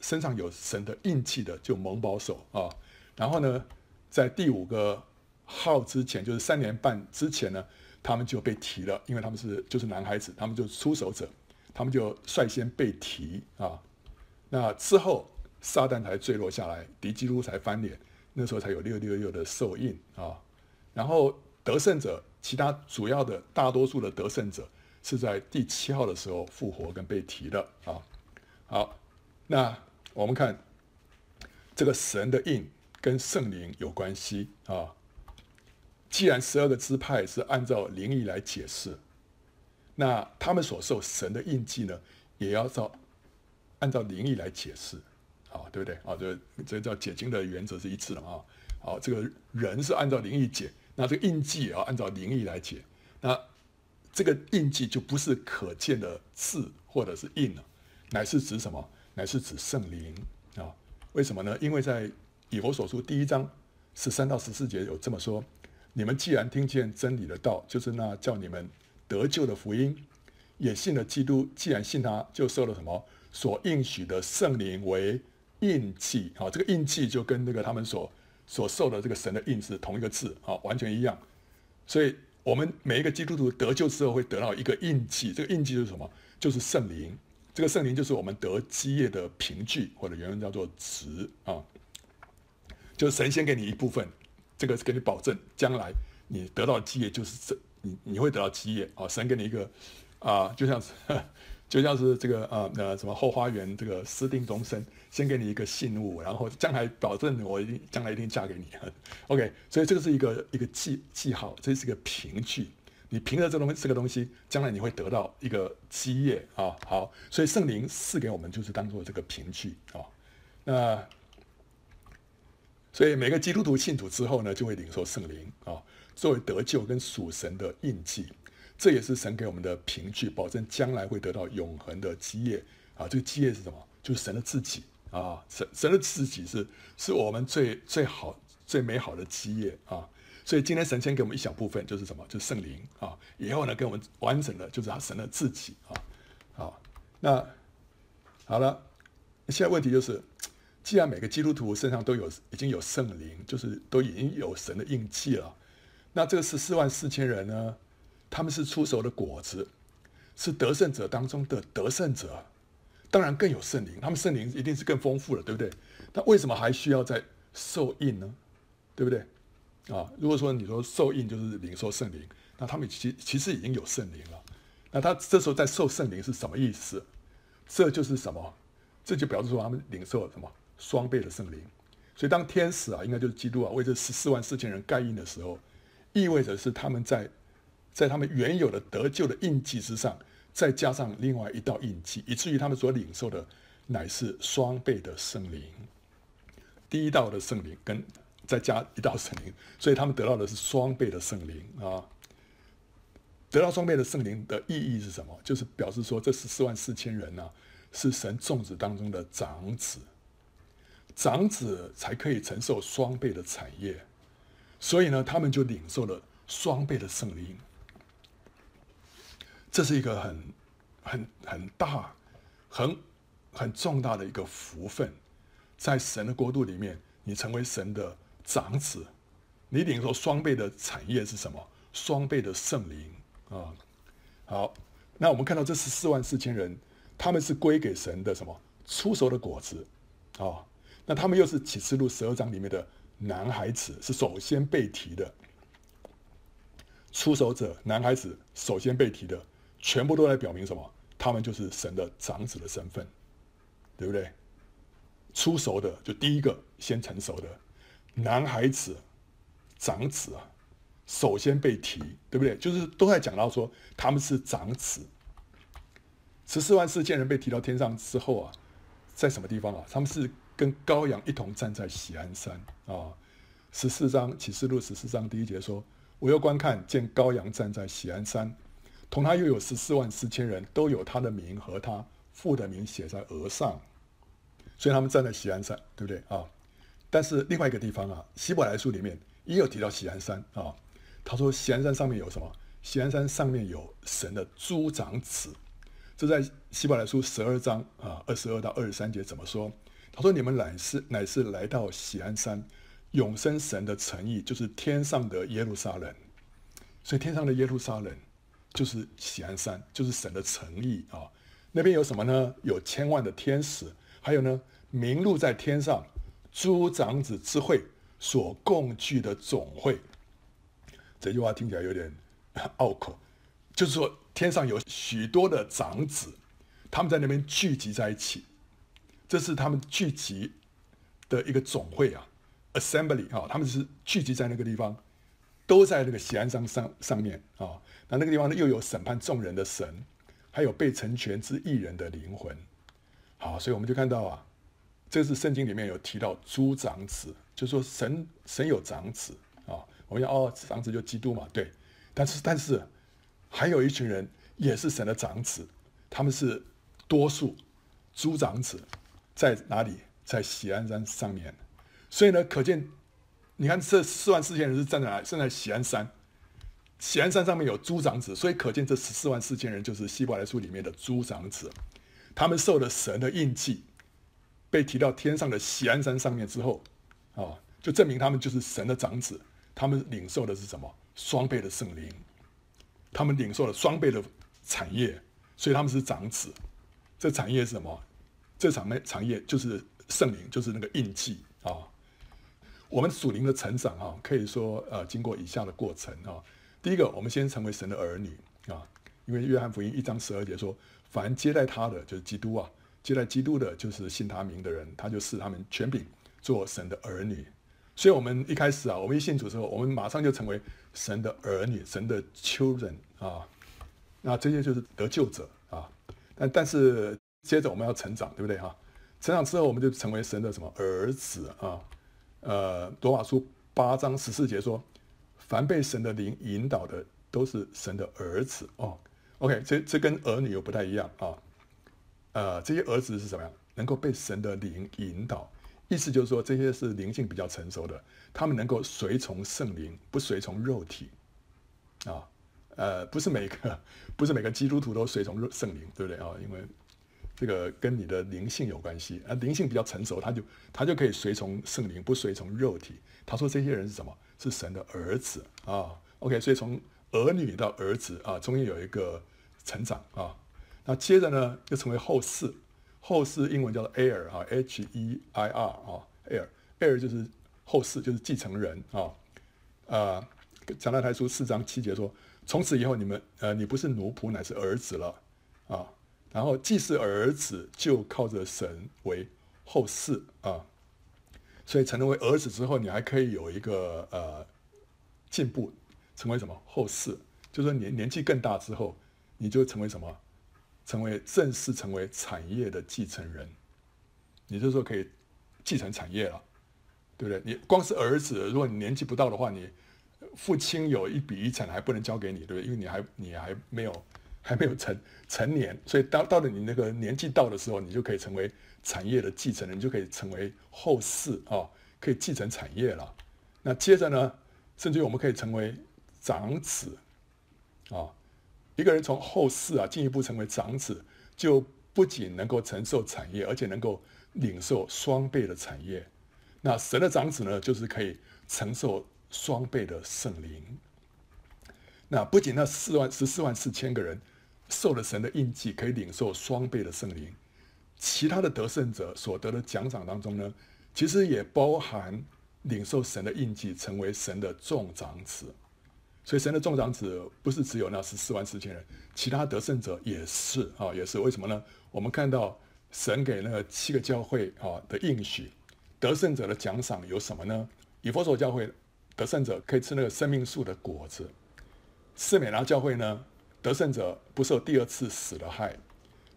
身上有神的印记的就蒙保守啊。然后呢，在第五个号之前，就是三年半之前呢，他们就被提了，因为他们是就是男孩子，他们就是出手者，他们就率先被提啊。那之后，撒旦才坠落下来，敌基督才翻脸，那时候才有六六六的兽印啊。然后得胜者，其他主要的大多数的得胜者，是在第七号的时候复活跟被提的啊。好，那我们看这个神的印跟圣灵有关系啊。既然十二个支派是按照灵意来解释，那他们所受神的印记呢，也要照。按照灵意来解释，啊，对不对？啊，这这叫解经的原则是一致的啊。好，这个人是按照灵意解，那这个印记也要按照灵意来解。那这个印记就不是可见的字或者是印了，乃是指什么？乃是指圣灵啊。为什么呢？因为在以佛所书第一章十三到十四节有这么说：你们既然听见真理的道，就是那叫你们得救的福音，也信了基督，既然信他，就受了什么？所应许的圣灵为印记，啊，这个印记就跟那个他们所所受的这个神的印是同一个字，啊，完全一样。所以，我们每一个基督徒得救之后会得到一个印记，这个印记是什么？就是圣灵。这个圣灵就是我们得基业的凭据，或者原文叫做值啊。就是神先给你一部分，这个是给你保证，将来你得到基业就是这，你你会得到基业啊。神给你一个啊，就像是。就像是这个呃呃什么后花园这个私定终身，先给你一个信物，然后将来保证我一定将来一定嫁给你。OK，所以这个是一个一个记记号，这是一个凭据。你凭着这东这个东西，将来你会得到一个基业啊。好，所以圣灵赐给我们就是当做这个凭据啊。那所以每个基督徒信主之后呢，就会领受圣灵啊，作为得救跟属神的印记。这也是神给我们的凭据，保证将来会得到永恒的基业啊！这个基业是什么？就是神的自己啊！神神的自己是是我们最最好最美好的基业啊！所以今天神先给我们一小部分，就是什么？就是圣灵啊！以后呢，给我们完整的，就是他神的自己啊！好，那好了，现在问题就是，既然每个基督徒身上都有已经有圣灵，就是都已经有神的印记了，那这个十四万四千人呢？他们是出手的果子，是得胜者当中的得胜者，当然更有圣灵，他们圣灵一定是更丰富了，对不对？那为什么还需要再受印呢？对不对？啊，如果说你说受印就是领受圣灵，那他们其其实已经有圣灵了，那他这时候在受圣灵是什么意思？这就是什么？这就表示说他们领受了什么双倍的圣灵。所以当天使啊，应该就是基督啊，为这十四万四千人盖印的时候，意味着是他们在。在他们原有的得救的印记之上，再加上另外一道印记，以至于他们所领受的乃是双倍的圣灵。第一道的圣灵跟再加一道圣灵，所以他们得到的是双倍的圣灵啊。得到双倍的圣灵的意义是什么？就是表示说，这十四万四千人呢、是神众子当中的长子，长子才可以承受双倍的产业，所以呢，他们就领受了双倍的圣灵。这是一个很、很、很大、很、很重大的一个福分，在神的国度里面，你成为神的长子，你领受双倍的产业是什么？双倍的圣灵啊！好，那我们看到这十四万四千人，他们是归给神的什么？出熟的果子啊！那他们又是启示录十二章里面的男孩子，是首先被提的出熟者，男孩子首先被提的。全部都来表明什么？他们就是神的长子的身份，对不对？出熟的就第一个先成熟的男孩子，长子啊，首先被提，对不对？就是都在讲到说他们是长子。十四万四千人被提到天上之后啊，在什么地方啊？他们是跟羔羊一同站在喜安山啊。十四章启示录十四章第一节说：“我又观看，见羔羊站在喜安山。”同他又有十四万四千人，都有他的名和他父的名写在额上，所以他们站在喜安山，对不对啊？但是另外一个地方啊，希伯来书里面也有提到锡安山啊。他说锡安山上面有什么？锡安山上面有神的诸长子。这在希伯来书十二章啊二十二到二十三节怎么说？他说：“你们乃是乃是来到锡安山，永生神的诚意，就是天上的耶路撒冷。所以天上的耶路撒冷就是喜安山，就是神的诚意啊。那边有什么呢？有千万的天使，还有呢，名录在天上诸长子之会所共聚的总会。这句话听起来有点拗口，就是说天上有许多的长子，他们在那边聚集在一起。”这是他们聚集的一个总会啊，assembly 啊，他们是聚集在那个地方，都在那个锡安山上上面啊。那那个地方呢，又有审判众人的神，还有被成全之艺人的灵魂。好，所以我们就看到啊，这是圣经里面有提到诸长子，就说神神有长子啊。我们讲哦，长子就基督嘛，对。但是但是还有一群人也是神的长子，他们是多数诸长子。在哪里？在喜安山上面，所以呢，可见，你看这四万四千人是站在哪里？站在喜安山，喜安山上面有诸长子，所以可见这十四万四千人就是希伯来书里面的诸长子，他们受了神的印记，被提到天上的锡安山上面之后，啊，就证明他们就是神的长子，他们领受的是什么？双倍的圣灵，他们领受了双倍的产业，所以他们是长子，这产业是什么？这场呢，产业就是圣灵，就是那个印记啊。我们属灵的成长啊，可以说呃，经过以下的过程啊。第一个，我们先成为神的儿女啊，因为约翰福音一章十二节说，凡接待他的就是基督啊，接待基督的就是信他名的人，他就赐他们权柄做神的儿女。所以，我们一开始啊，我们一信主之后，我们马上就成为神的儿女，神的 children 啊。那这些就是得救者啊。但但是。接着我们要成长，对不对哈？成长之后，我们就成为神的什么儿子啊？呃，罗马书八章十四节说：“凡被神的灵引导的，都是神的儿子。”哦，OK，这这跟儿女又不太一样啊。呃，这些儿子是什么样？能够被神的灵引导，意思就是说，这些是灵性比较成熟的，他们能够随从圣灵，不随从肉体啊。呃，不是每个，不是每个基督徒都随从圣灵，对不对啊？因为这个跟你的灵性有关系啊，灵性比较成熟，他就他就可以随从圣灵，不随从肉体。他说这些人是什么？是神的儿子啊。OK，所以从儿女到儿子啊，中间有一个成长啊。那接着呢，就成为后嗣，后嗣英文叫做 heir 啊，H-E-I-R 啊，heir，heir 就是后嗣，就是继承人啊。啊，加拉太书四章七节说，从此以后你们呃，你不是奴仆，乃是儿子了啊。然后既是儿子，就靠着神为后嗣啊，所以成为儿子之后，你还可以有一个呃进步，成为什么后嗣？就是说年年纪更大之后，你就成为什么？成为正式成为产业的继承人，你就说可以继承产业了，对不对？你光是儿子，如果你年纪不到的话，你父亲有一笔遗产还不能交给你，对不对？因为你还你还没有。还没有成成年，所以到到了你那个年纪到的时候，你就可以成为产业的继承人，你就可以成为后世啊、可以继承产业了。那接着呢，甚至于我们可以成为长子啊、一个人从后嗣啊进一步成为长子，就不仅能够承受产业，而且能够领受双倍的产业。那神的长子呢，就是可以承受双倍的圣灵。那不仅那四万十四万四千个人。受了神的印记，可以领受双倍的圣灵。其他的得胜者所得的奖赏当中呢，其实也包含领受神的印记，成为神的众长子。所以神的众长子不是只有那十四万四千人，其他得胜者也是啊，也是为什么呢？我们看到神给那个七个教会啊的应许，得胜者的奖赏有什么呢？以弗所教会得胜者可以吃那个生命树的果子，士美拉教会呢？得胜者不受第二次死的害，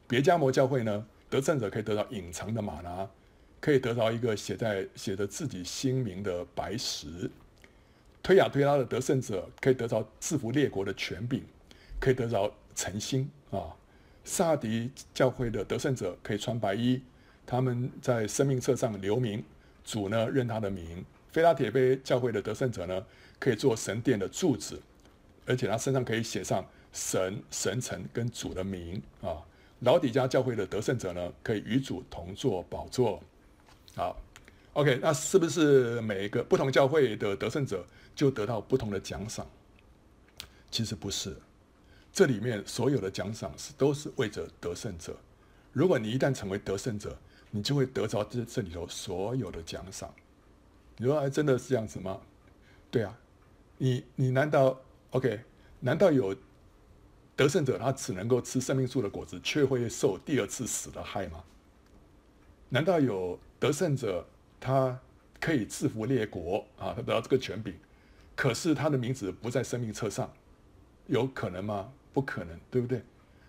别迦摩教会呢？得胜者可以得到隐藏的吗哪，可以得到一个写在写着自己姓名的白石。推雅推拉的得胜者可以得到制服列国的权柄，可以得到晨星啊。撒迪教会的得胜者可以穿白衣，他们在生命册上留名，主呢认他的名。菲拉铁非教会的得胜者呢，可以做神殿的柱子，而且他身上可以写上。神、神城跟主的名啊，老底嘉教会的得胜者呢，可以与主同坐宝座好，OK，那是不是每一个不同教会的得胜者就得到不同的奖赏？其实不是，这里面所有的奖赏是都是为着得胜者。如果你一旦成为得胜者，你就会得着这这里头所有的奖赏。你说，哎，真的是这样子吗？对啊，你你难道 OK？难道有得胜者他只能够吃生命树的果子，却会受第二次死的害吗？难道有得胜者他可以制服列国啊？他得到这个权柄，可是他的名字不在生命册上，有可能吗？不可能，对不对？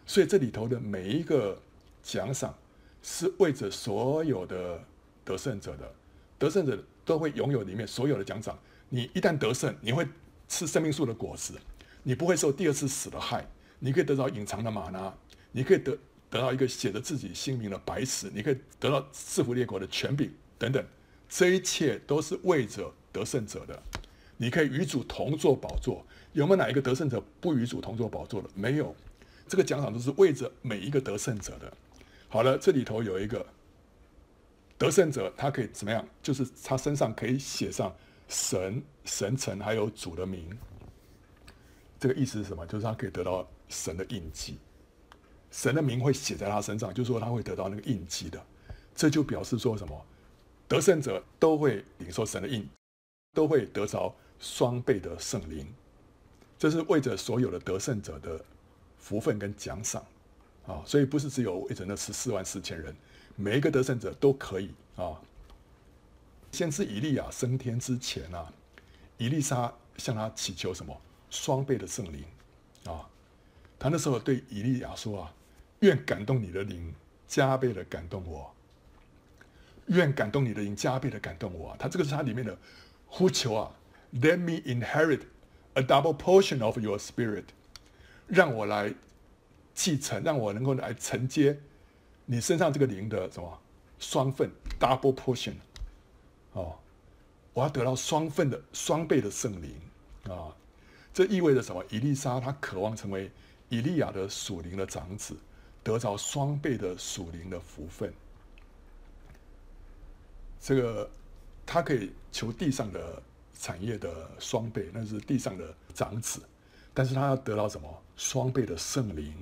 所以这里头的每一个奖赏是为着所有的得胜者的，得胜者都会拥有里面所有的奖赏。你一旦得胜，你会吃生命树的果实，你不会受第二次死的害，你可以得到隐藏的吗哪，你可以得得到一个写着自己姓名的白石，你可以得到制服列国的权柄等等，这一切都是为着得胜者的。你可以与主同坐宝座，有没有哪一个得胜者不与主同坐宝座的？没有，这个奖赏都是为着每一个得胜者的。好了，这里头有一个得胜者，他可以怎么样？就是他身上可以写上神、神城还有主的名。这个意思是什么？就是他可以得到神的印记，神的名会写在他身上，就是说他会得到那个印记的。这就表示说什么？得胜者都会领受神的印，都会得着双倍的圣灵。这是为着所有的得胜者的福分跟奖赏。啊，所以不是只有为着那十四万四千人，每一个得胜者都可以啊。先知以利亚升天之前啊，以利沙向他祈求什么？双倍的圣灵啊。他那时候对以利亚说啊：“愿感动你的灵加倍的感动我，愿感动你的灵加倍的感动我。”他这个是他里面的呼求啊：“Let me inherit a double portion of your spirit，让我来。”继承，让我能够来承接你身上这个灵的什么双份 （double portion） 哦，我要得到双份的双倍的圣灵啊！这意味着什么？以丽莎她渴望成为以利亚的属灵的长子，得着双倍的属灵的福分。这个他可以求地上的产业的双倍，那是地上的长子，但是他要得到什么？双倍的圣灵。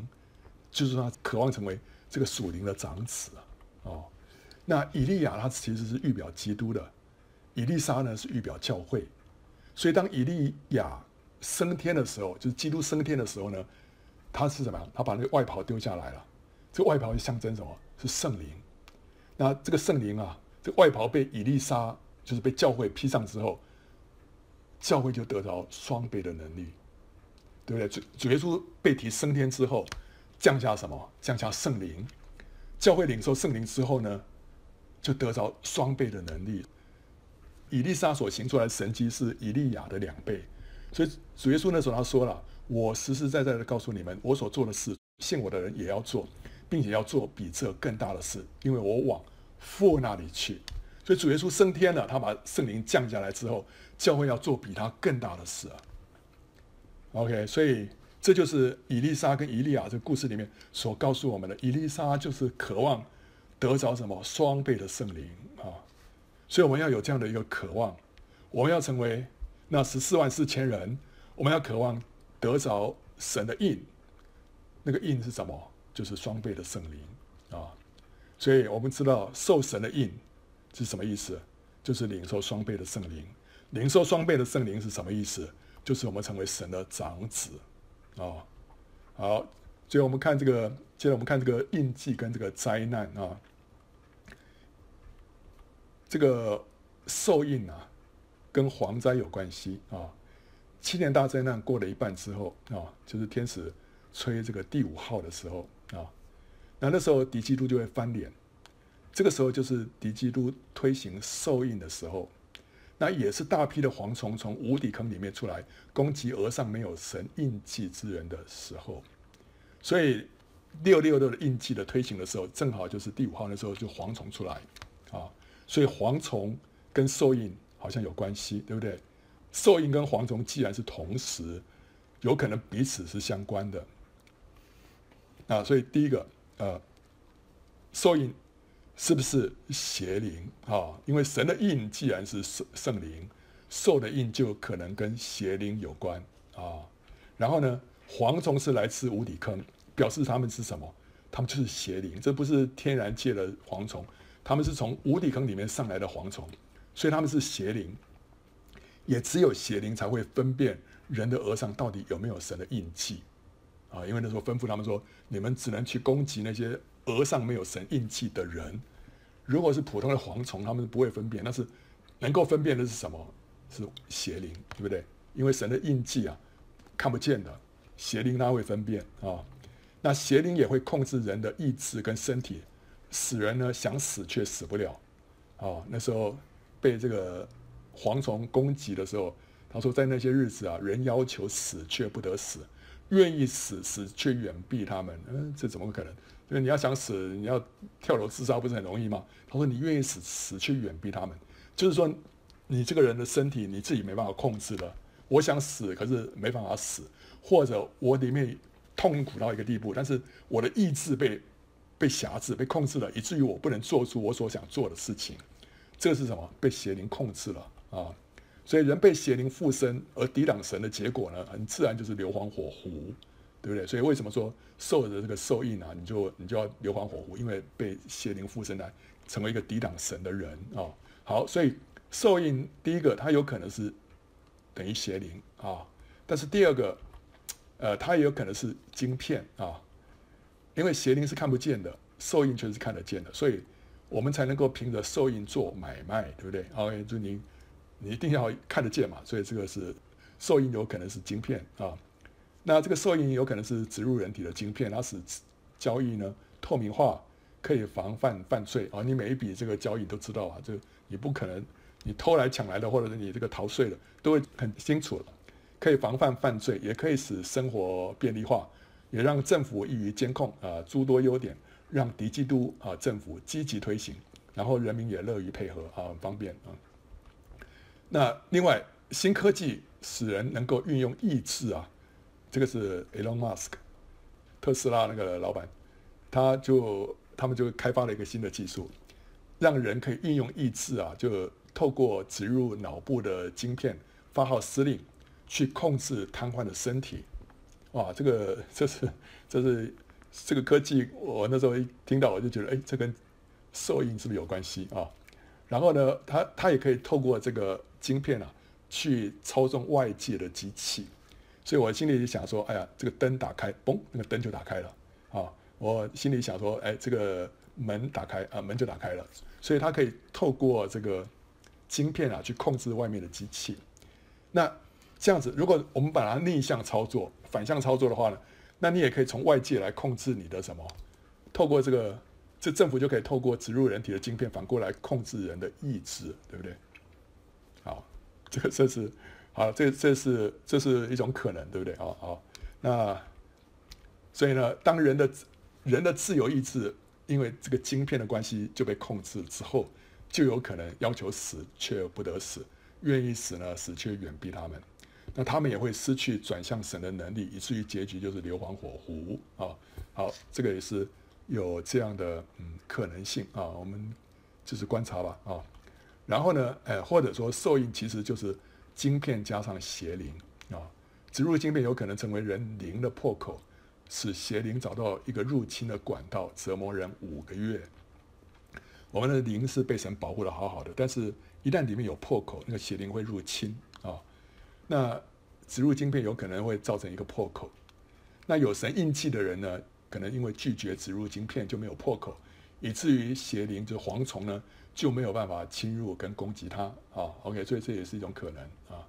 就是他渴望成为这个属灵的长子啊，哦，那以利亚他其实是预表基督的，以利沙呢是预表教会，所以当以利亚升天的时候，就是基督升天的时候呢，他是怎么？他把那个外袍丢下来了，这个外袍象征什么？是圣灵。那这个圣灵啊，这个外袍被以利沙就是被教会披上之后，教会就得到双倍的能力，对不对？主主耶稣被提升天之后。降下什么？降下圣灵，教会领受圣灵之后呢，就得着双倍的能力。以利沙所行出来的神迹是以利亚的两倍，所以主耶稣那时候他说了：“我实实在在的告诉你们，我所做的事，信我的人也要做，并且要做比这更大的事，因为我往父那里去。”所以主耶稣升天了，他把圣灵降下来之后，教会要做比他更大的事啊。OK，所以。这就是以利沙跟以利亚这个故事里面所告诉我们的。以利沙就是渴望得着什么双倍的圣灵啊，所以我们要有这样的一个渴望，我们要成为那十四万四千人，我们要渴望得着神的印，那个印是什么？就是双倍的圣灵啊。所以我们知道受神的印是什么意思？就是领受双倍的圣灵。领受双倍的圣灵是什么意思？就是我们成为神的长子。哦，好，最后我们看这个，接着我们看这个印记跟这个灾难啊，这个兽印啊，跟蝗灾有关系啊。七年大灾难过了一半之后啊，就是天使吹这个第五号的时候啊，那那时候敌基督就会翻脸，这个时候就是敌基督推行兽印的时候。那也是大批的蝗虫从无底坑里面出来，攻击额上没有神印记之人的时候，所以六六六的印记的推行的时候，正好就是第五号的时候就蝗虫出来，啊，所以蝗虫跟兽印好像有关系，对不对？兽印跟蝗虫既然是同时，有可能彼此是相关的，啊，所以第一个，呃，兽印是不是邪灵啊？因为神的印既然是圣圣灵，兽的印就可能跟邪灵有关啊。然后呢，蝗虫是来自无底坑，表示他们是什么？他们就是邪灵，这不是天然界的蝗虫，他们是从无底坑里面上来的蝗虫，所以他们是邪灵。也只有邪灵才会分辨人的额上到底有没有神的印记啊，因为那时候吩咐他们说，你们只能去攻击那些额上没有神印记的人。如果是普通的蝗虫，他们是不会分辨。但是能够分辨的是什么？是邪灵，对不对？因为神的印记啊，看不见的，邪灵他会分辨啊。那邪灵也会控制人的意志跟身体，使人呢想死却死不了。啊，那时候被这个蝗虫攻击的时候，他说在那些日子啊，人要求死却不得死，愿意死死去远避他们。嗯，这怎么可能？因为你要想死，你要跳楼自杀不是很容易吗？他说：“你愿意死，死去远避他们，就是说，你这个人的身体你自己没办法控制了。我想死，可是没办法死，或者我里面痛苦到一个地步，但是我的意志被被辖制、被控制了，以至于我不能做出我所想做的事情。这个是什么？被邪灵控制了啊！所以人被邪灵附身而抵挡神的结果呢，很自然就是硫磺火湖。”对不对？所以为什么说受的这个受印啊，你就你就要硫磺火湖，因为被邪灵附身来成为一个抵挡神的人啊、好，所以受印第一个它有可能是等于邪灵啊、但是第二个，呃，它也有可能是晶片啊、因为邪灵是看不见的，受印却是看得见的，所以我们才能够凭着受印做买卖，对不对？OK，祝您你一定要看得见嘛，所以这个是兽印有可能是晶片啊。那这个兽印有可能是植入人体的晶片，它使交易呢透明化，可以防范犯罪啊！你每一笔这个交易都知道啊，这你不可能你偷来抢来的，或者是你这个逃税的，都会很清楚了。可以防范犯罪，也可以使生活便利化，也让政府易于监控啊，诸多优点，让敌基督啊政府积极推行，然后人民也乐于配合啊，很方便啊。那另外，新科技使人能够运用意志啊。这个是 Elon Musk，特斯拉那个老板，他就他们就开发了一个新的技术，让人可以运用意志啊，就透过植入脑部的晶片发号施令，去控制瘫痪的身体。哇，这个这是这是这个科技，我那时候一听到我就觉得，哎，这跟兽印是不是有关系啊？然后呢，他他也可以透过这个晶片啊，去操纵外界的机器。所以我心里就想说，哎呀，这个灯打开，嘣，那个灯就打开了，啊，我心里想说，哎，这个门打开，啊，门就打开了。所以它可以透过这个晶片啊，去控制外面的机器。那这样子，如果我们把它逆向操作、反向操作的话呢，那你也可以从外界来控制你的什么？透过这个，这政府就可以透过植入人体的晶片，反过来控制人的意志，对不对？好，这个这是。好，这这是这是一种可能，对不对？好好，那所以呢，当人的人的自由意志因为这个晶片的关系就被控制之后，就有可能要求死却不得死，愿意死呢，死却远避他们。那他们也会失去转向神的能力，以至于结局就是硫磺火湖啊。好，这个也是有这样的嗯可能性啊。我们就是观察吧啊。然后呢，哎，或者说兽印其实就是。晶片加上邪灵啊，植入晶片有可能成为人灵的破口，使邪灵找到一个入侵的管道，折磨人五个月。我们的灵是被神保护的好好的，但是一旦里面有破口，那个邪灵会入侵啊。那植入晶片有可能会造成一个破口。那有神印记的人呢，可能因为拒绝植入晶片就没有破口，以至于邪灵就蝗虫呢。就没有办法侵入跟攻击他啊，OK，所以这也是一种可能啊。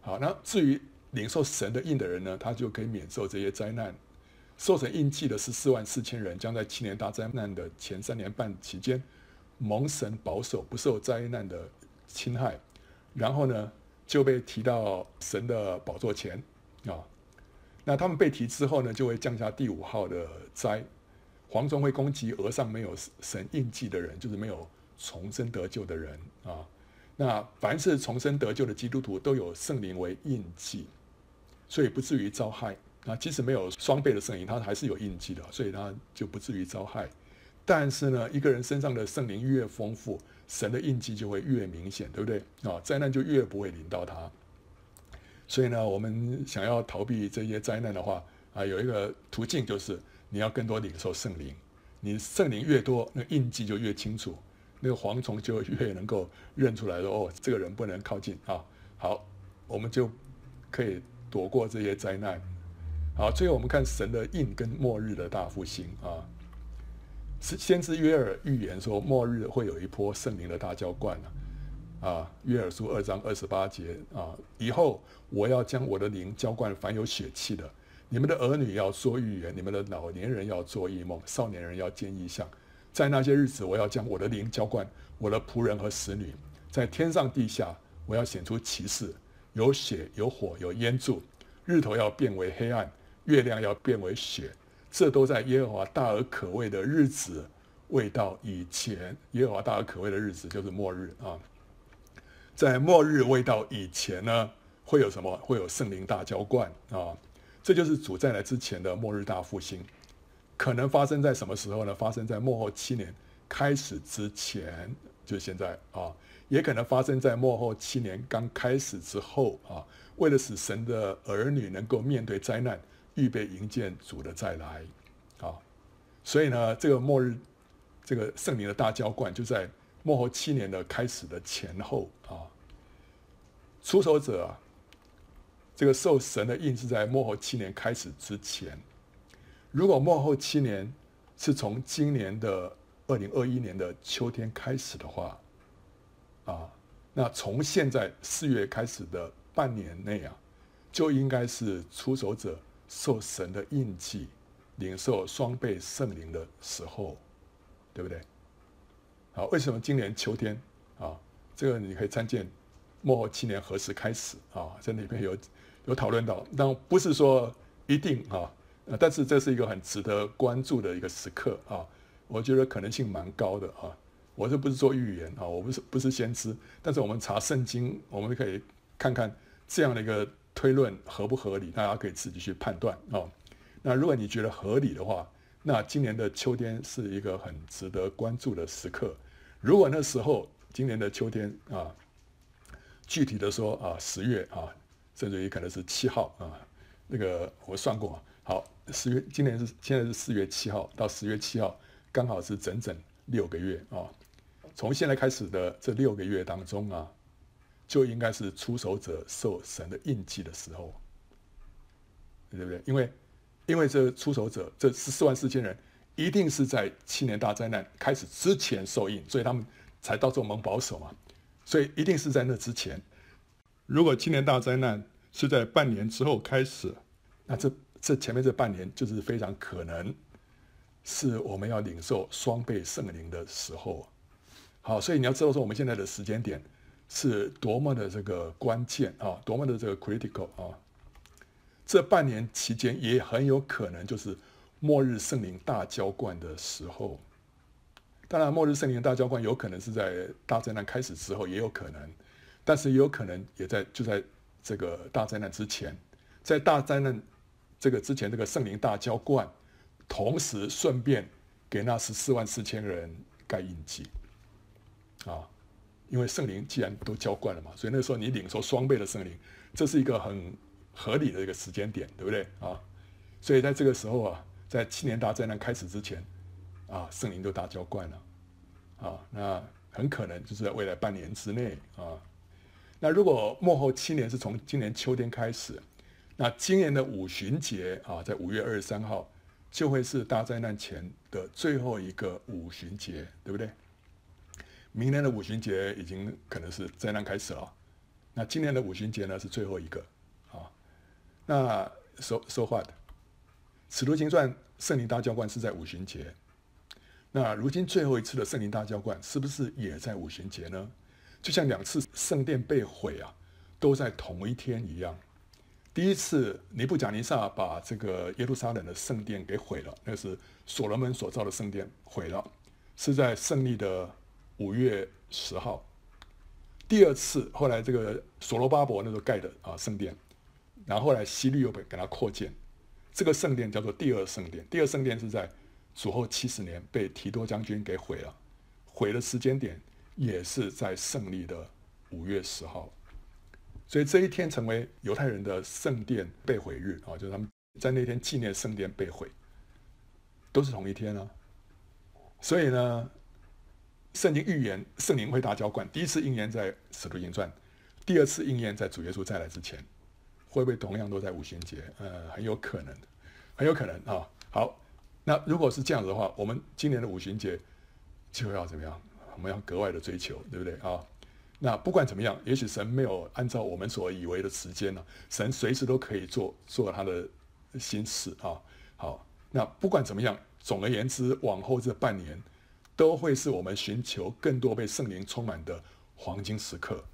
好，那至于领受神的印的人呢，他就可以免受这些灾难。受神印记的十四万四千人，将在七年大灾难的前三年半期间，蒙神保守，不受灾难的侵害。然后呢，就被提到神的宝座前啊。那他们被提之后呢，就会降下第五号的灾，蝗虫会攻击额上没有神印记的人，就是没有。重生得救的人啊，那凡是重生得救的基督徒都有圣灵为印记，所以不至于遭害。啊，即使没有双倍的圣灵，他还是有印记的，所以他就不至于遭害。但是呢，一个人身上的圣灵越丰富，神的印记就会越明显，对不对？啊，灾难就越不会临到他。所以呢，我们想要逃避这些灾难的话，啊，有一个途径就是你要更多领受圣灵。你圣灵越多，那印记就越清楚，那个蝗虫就越能够认出来说，哦，这个人不能靠近啊。好，我们就可以躲过这些灾难。好，最后我们看神的印跟末日的大复兴啊。是先知约尔预言说，末日会有一波圣灵的大浇灌啊。约尔书二章二十八节啊，以后我要将我的灵浇灌凡有血气的。你们的儿女要说预言，你们的老年人要做异梦，少年人要见异象。在那些日子，我要将我的灵浇灌我的仆人和使女，在天上地下，我要显出奇事，有血，有火，有烟柱，日头要变为黑暗，月亮要变为血。这都在耶和华大而可畏的日子未到以前。耶和华大而可畏的日子就是末日啊，在末日未到以前呢，会有什么？会有圣灵大浇灌啊。这就是主再来之前的末日大复兴，可能发生在什么时候呢？发生在末后七年开始之前，就现在啊，也可能发生在末后七年刚开始之后啊。为了使神的儿女能够面对灾难，预备迎接主的再来啊，所以呢，这个末日这个圣灵的大浇灌就在末后七年的开始的前后啊。出手者啊。这个受神的印是在末后七年开始之前。如果末后七年是从今年的二零二一年的秋天开始的话，啊，那从现在四月开始的半年内啊，就应该是出手者受神的印记、领受双倍圣灵的时候，对不对？好，为什么今年秋天啊？这个你可以参见末后七年何时开始啊？在那边有。有讨论到，但不是说一定啊，但是这是一个很值得关注的一个时刻啊，我觉得可能性蛮高的啊。我这不是做预言啊，我不是不是先知，但是我们查圣经，我们可以看看这样的一个推论合不合理，大家可以自己去判断啊。那如果你觉得合理的话，那今年的秋天是一个很值得关注的时刻。如果那时候今年的秋天啊，具体的说啊，十月啊。甚至于可能是七号啊，那个我算过，好，十月今年是现在是四月七号到十月七号，刚好是整整六个月啊。从现在开始的这六个月当中啊，就应该是出手者受神的印记的时候，对不对？因为因为这出手者这十四万四千人，一定是在七年大灾难开始之前受印，所以他们才到这蒙保守嘛，所以一定是在那之前。如果七年大灾难是在半年之后开始，那这这前面这半年就是非常可能是我们要领受双倍圣灵的时候。好，所以你要知道说我们现在的时间点是多么的这个关键啊，多么的这个 critical 啊。这半年期间也很有可能就是末日圣灵大浇灌的时候。当然，末日圣灵大浇灌有可能是在大灾难开始之后，也有可能。但是也有可能也在就在这个大灾难之前，在大灾难这个之前，这个圣灵大浇灌，同时顺便给那十四万四千人盖印记啊，因为圣灵既然都浇灌了嘛，所以那时候你领受双倍的圣灵，这是一个很合理的一个时间点，对不对啊？所以在这个时候啊，在七年大灾难开始之前啊，圣灵都大浇灌了啊，那很可能就是在未来半年之内啊。那如果末后七年是从今年秋天开始，那今年的五旬节啊，在五月二十三号就会是大灾难前的最后一个五旬节，对不对？明年的五旬节已经可能是灾难开始了，那今年的五旬节呢是最后一个啊。那说说话的，使徒行传圣灵大浇灌是在五旬节，那如今最后一次的圣灵大浇灌是不是也在五旬节呢？就像两次圣殿被毁啊，都在同一天一样。第一次尼布甲尼撒把这个耶路撒冷的圣殿给毁了，那是所罗门所造的圣殿毁了，是在胜利的五月十号。第二次后来这个所罗巴伯那时候盖的啊圣殿，然后后来希律又被给他扩建，这个圣殿叫做第二圣殿。第二圣殿是在主后七十年被提多将军给毁了，毁的时间点也是在胜利的五月十号，所以这一天成为犹太人的圣殿被毁日啊，就是他们在那天纪念圣殿被毁，都是同一天啊。所以呢，圣经预言圣灵会大浇灌，第一次应验在使徒行传，第二次应验在主耶稣再来之前，会不会同样都在五旬节？呃，很有可能，很有可能啊。好。那如果是这样子的话，我们今年的五旬节就要怎么样？我们要格外的追求，对不对啊？那不管怎么样，也许神没有按照我们所以为的时间呢，神随时都可以做做他的心事啊。好，那不管怎么样，总而言之，往后这半年都会是我们寻求更多被圣灵充满的黄金时刻。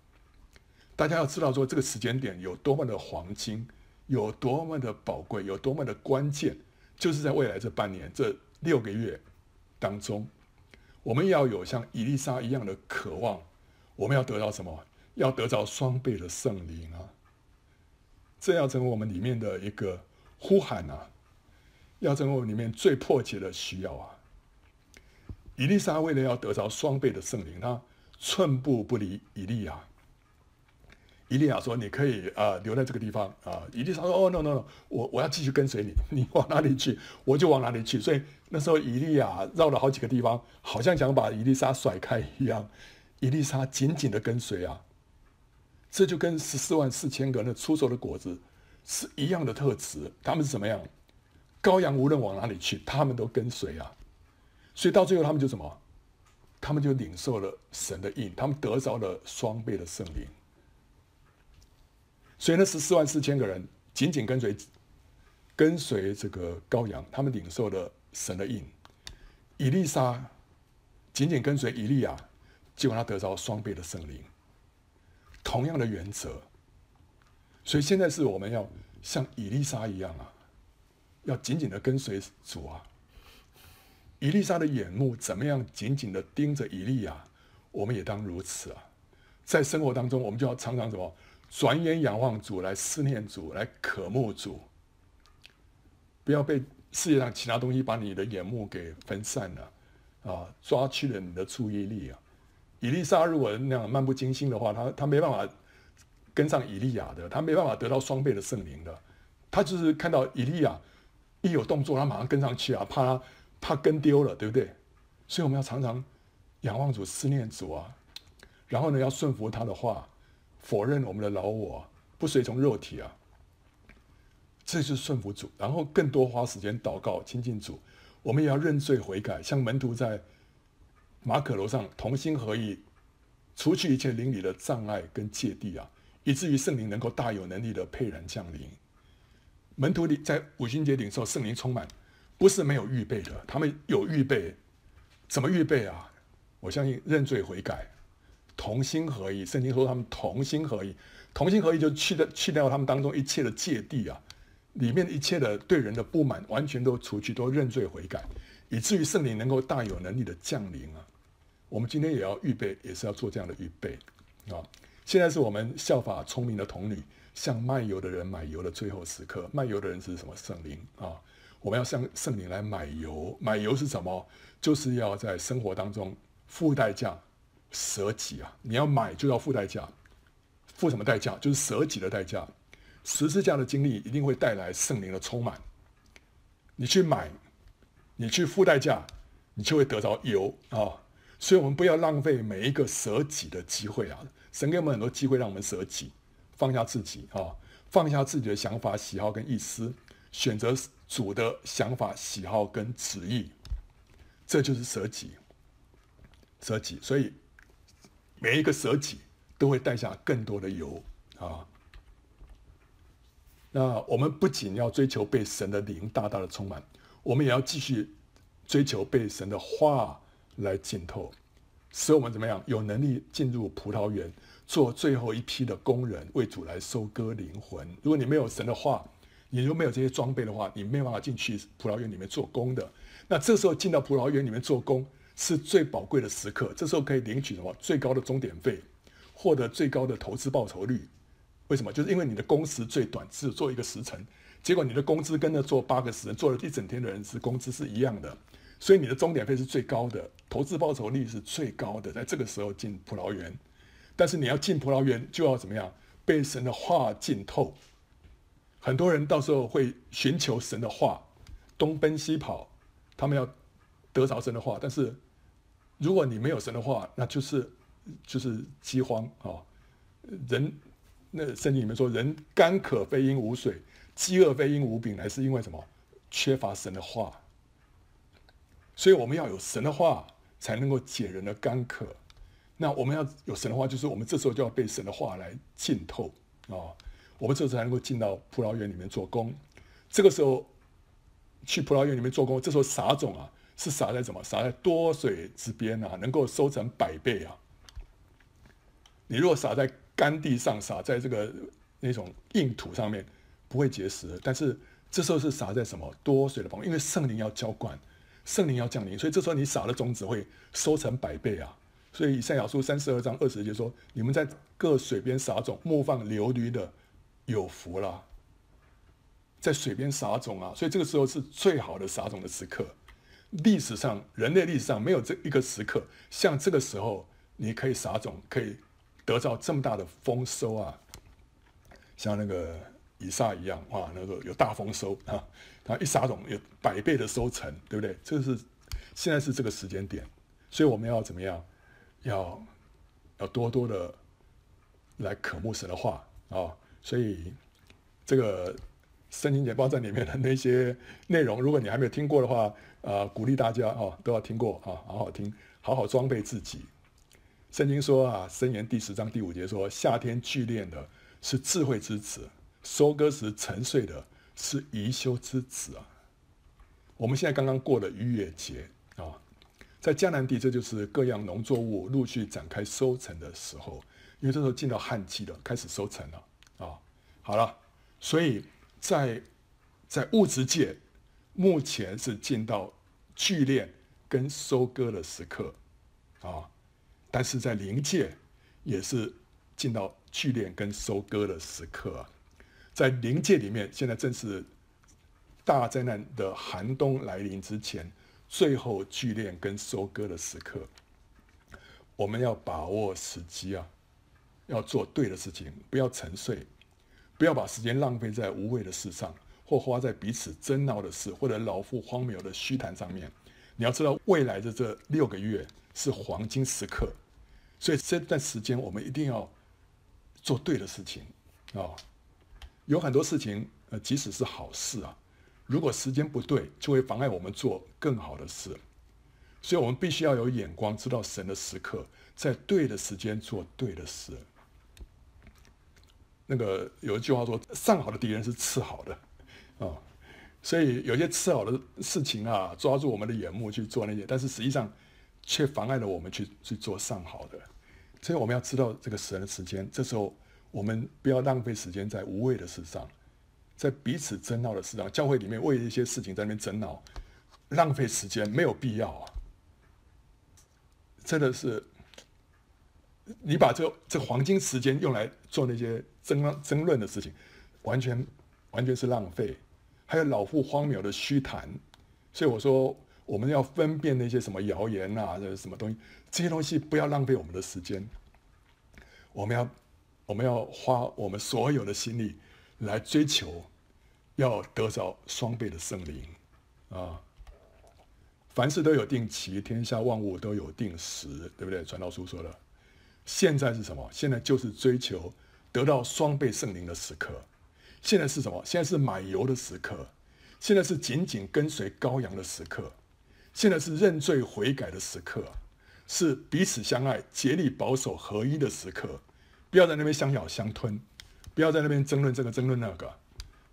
大家要知道说，这个时间点有多么的黄金，有多么的宝贵，有多么的关键。就是在未来这半年、这六个月当中，我们要有像伊丽莎一样的渴望。我们要得到什么？要得到双倍的圣灵啊！这要成为我们里面的一个呼喊啊！要成为我们里面最迫切的需要啊！以利沙为了要得到双倍的圣灵，他寸步不离以利亚。以利亚说：“你可以啊、留在这个地方啊。”以利沙说：“哦，no no no，我我要继续跟随你，你往哪里去，我就往哪里去。”所以那时候以利亚绕了好几个地方，好像想把以利沙甩开一样。伊丽莎紧紧的跟随啊，这就跟十四万四千个那初熟的果子是一样的特质。他们是怎么样？羔羊无论往哪里去，他们都跟随啊。所以到最后，他们就什么？他们就领受了神的印，他们得着了双倍的圣灵。所以那十四万四千个人紧紧跟随，跟随这个羔羊，他们领受了神的印。伊丽莎紧紧跟随伊利亚，结果他得着双倍的圣灵。同样的原则，所以现在是我们要像以利沙一样啊，要紧紧的跟随主啊。以利沙的眼目怎么样紧紧的盯着以利亚，我们也当如此啊。在生活当中，我们就要常常什么？转眼仰望主，来思念主，来渴慕主。不要被世界上其他东西把你的眼目给分散了，啊，抓去了你的注意力啊。以利沙如果那样漫不经心的话，他他没办法跟上以利亚的，他没办法得到双倍的圣灵的。他就是看到以利亚一有动作，他马上跟上去啊，怕他怕跟丢了，对不对？所以我们要常常仰望主，思念主啊，然后呢，要顺服他的话。否认我们的老我，不随从肉体啊，这就是顺服主，然后更多花时间祷告亲近主。我们也要认罪悔改，像门徒在马可楼上同心合意，除去一切灵里的障碍跟芥蒂啊，以至于圣灵能够大有能力的沛然降临。门徒里在五旬节领受圣灵充满，不是没有预备的，他们有预备，怎么预备啊？我相信认罪悔改。同心合意，圣经说他们同心合意，同心合意就去掉去掉他们当中一切的芥蒂啊，里面一切的对人的不满完全都除去，都认罪悔改，以至于圣灵能够大有能力的降临啊。我们今天也要预备，也是要做这样的预备啊。现在是我们效法聪明的童女，向卖油的人买油的最后时刻。卖油的人是什么？圣灵啊。我们要向圣灵来买油，买油是什么？就是要在生活当中付代价。舍己啊！你要买就要付代价，付什么代价？就是舍己的代价。十字架的经历一定会带来圣灵的充满。你去买，你去付代价，你就会得着油啊！所以，我们不要浪费每一个舍己的机会啊！神给我们很多机会，让我们舍己，放下自己啊，放下自己的想法、喜好跟意思，选择主的想法、喜好跟旨意，这就是舍己。舍己，所以。每一个舍己都会带下更多的油啊！那我们不仅要追求被神的灵大大的充满，我们也要继续追求被神的话来浸透，使我们怎么样有能力进入葡萄园，做最后一批的工人，为主来收割灵魂。如果你没有神的话，你如果没有这些装备的话，你没有办法进去葡萄园里面做工的。那这时候进到葡萄园里面做工。是最宝贵的时刻，这时候可以领取什么？最高的钟点费，获得最高的投资报酬率。为什么？就是因为你的工时最短，只做一个时辰，结果你的工资跟那做八个时辰、做了一整天的人是工资是一样的。所以你的钟点费是最高的，投资报酬率是最高的，在这个时候进葡萄园。但是你要进葡萄园，就要怎么样？被神的话浸透。很多人到时候会寻求神的话，东奔西跑，他们要得着神的话。但是如果你没有神的话，那就是就是饥荒啊、人那圣经里面说，人干渴非因无水，饥饿非因无饼，乃是因为什么？缺乏神的话。所以我们要有神的话，才能够解人的干渴。那我们要有神的话，就是我们这时候就要被神的话来浸透啊、我们这时候才能够进到葡萄园里面做工。这个时候去葡萄园里面做工，这时候撒种啊，是撒在什么？撒在多水之边啊，能够收成百倍啊！你如果撒在干地上，撒在这个那种硬土上面，不会结实。但是这时候是撒在什么？多水的旁边，因为圣灵要浇灌，圣灵要降临，所以这时候你撒的种子会收成百倍啊！所以以赛亚书三十二章二十节说：“你们在各水边撒种，牧放流驴的有福了。”在水边撒种啊，所以这个时候是最好的撒种的时刻。历史上，人类历史上没有这一个时刻像这个时候，你可以撒种，可以得到这么大的丰收啊！像那个以撒一样，哇，那个有大丰收啊！他一撒种有百倍的收成，对不对？这是现在是这个时间点，所以我们要怎么样？要要多多的来渴慕神的话啊、所以这个圣经简报站里面的那些内容，如果你还没有听过的话，啊、鼓励大家啊、都要听过啊，好好听，好好装备自己。圣经说啊，箴言第十章第五节说，夏天聚敛的是智慧之子，收割时沉睡的是贻羞之子啊。我们现在刚刚过了逾越节啊。在迦南地，这就是各样农作物陆续展开收成的时候，因为这时候进到旱季了，开始收成了啊。好了，所以在在物质界，目前是进到聚敛跟收割的时刻啊，但是在灵界也是进到聚敛跟收割的时刻啊。在灵界里面，现在正是大灾难的寒冬来临之前。最后聚敛跟收割的时刻，我们要把握时机啊，要做对的事情，不要沉睡，不要把时间浪费在无谓的事上，或花在彼此争闹的事，或者老夫荒谬的虚谈上面。你要知道，未来的这六个月是黄金时刻，所以这段时间我们一定要做对的事情啊、有很多事情，呃，即使是好事啊。如果时间不对，就会妨碍我们做更好的事，所以我们必须要有眼光，知道神的时刻，在对的时间做对的事。那个有一句话说：“上好的敌人是次好的。”啊，所以有些次好的事情啊，抓住我们的眼目去做那些，但是实际上却妨碍了我们去去做上好的。所以我们要知道这个神的时间，这时候我们不要浪费时间在无谓的事上。在彼此争闹的事上，教会里面为一些事情在那边争闹，浪费时间没有必要啊！真的是，你把这这黄金时间用来做那些争争论的事情，完全完全是浪费。还有老妇荒谬的虚谈，所以我说我们要分辨那些什么谣言啊，这什么东西，这些东西不要浪费我们的时间。我们要我们要花我们所有的心力。来追求，要得着双倍的圣灵啊！凡事都有定期，天下万物都有定时，对不对？传道书说的。现在是什么？现在就是追求得到双倍圣灵的时刻。现在是什么？现在是买油的时刻。现在是紧紧跟随羔羊的时刻。现在是认罪悔改的时刻，是彼此相爱、竭力保守合一的时刻。不要在那边相咬相吞。不要在那边争论这个争论那个，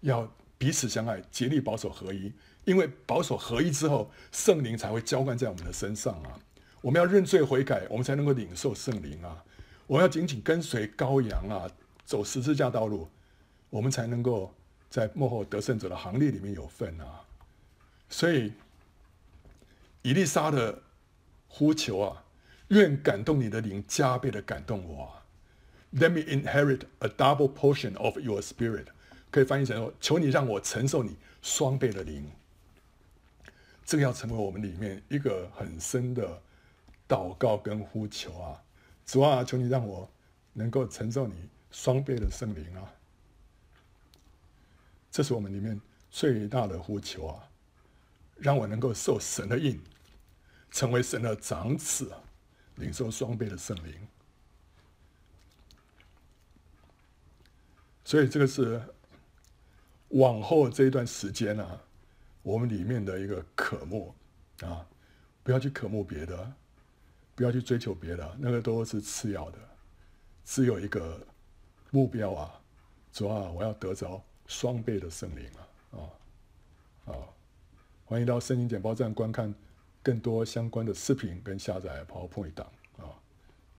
要彼此相爱，竭力保守合一。因为保守合一之后，圣灵才会浇灌在我们的身上啊！我们要认罪悔改，我们才能够领受圣灵啊！我们要紧紧跟随羔羊啊，走十字架道路，我们才能够在幕后得胜者的行列里面有份啊！所以，以丽莎的呼求啊，愿感动你的灵加倍的感动我啊！Let me inherit a double portion of your spirit，可以翻译成说：求你让我承受你双倍的灵。这个要成为我们里面一个很深的祷告跟呼求啊！主啊，求你让我能够承受你双倍的圣灵啊！这是我们里面最大的呼求啊！让我能够受神的印，成为神的长子，领受双倍的圣灵。所以这个是往后这一段时间啊，我们里面的一个渴慕啊，不要去渴慕别的，不要去追求别的，那个都是次要的，只有一个目标啊，主啊，我要得着双倍的圣灵啊，啊，啊，欢迎到圣经简报站观看更多相关的视频跟下载 PowerPoint 档。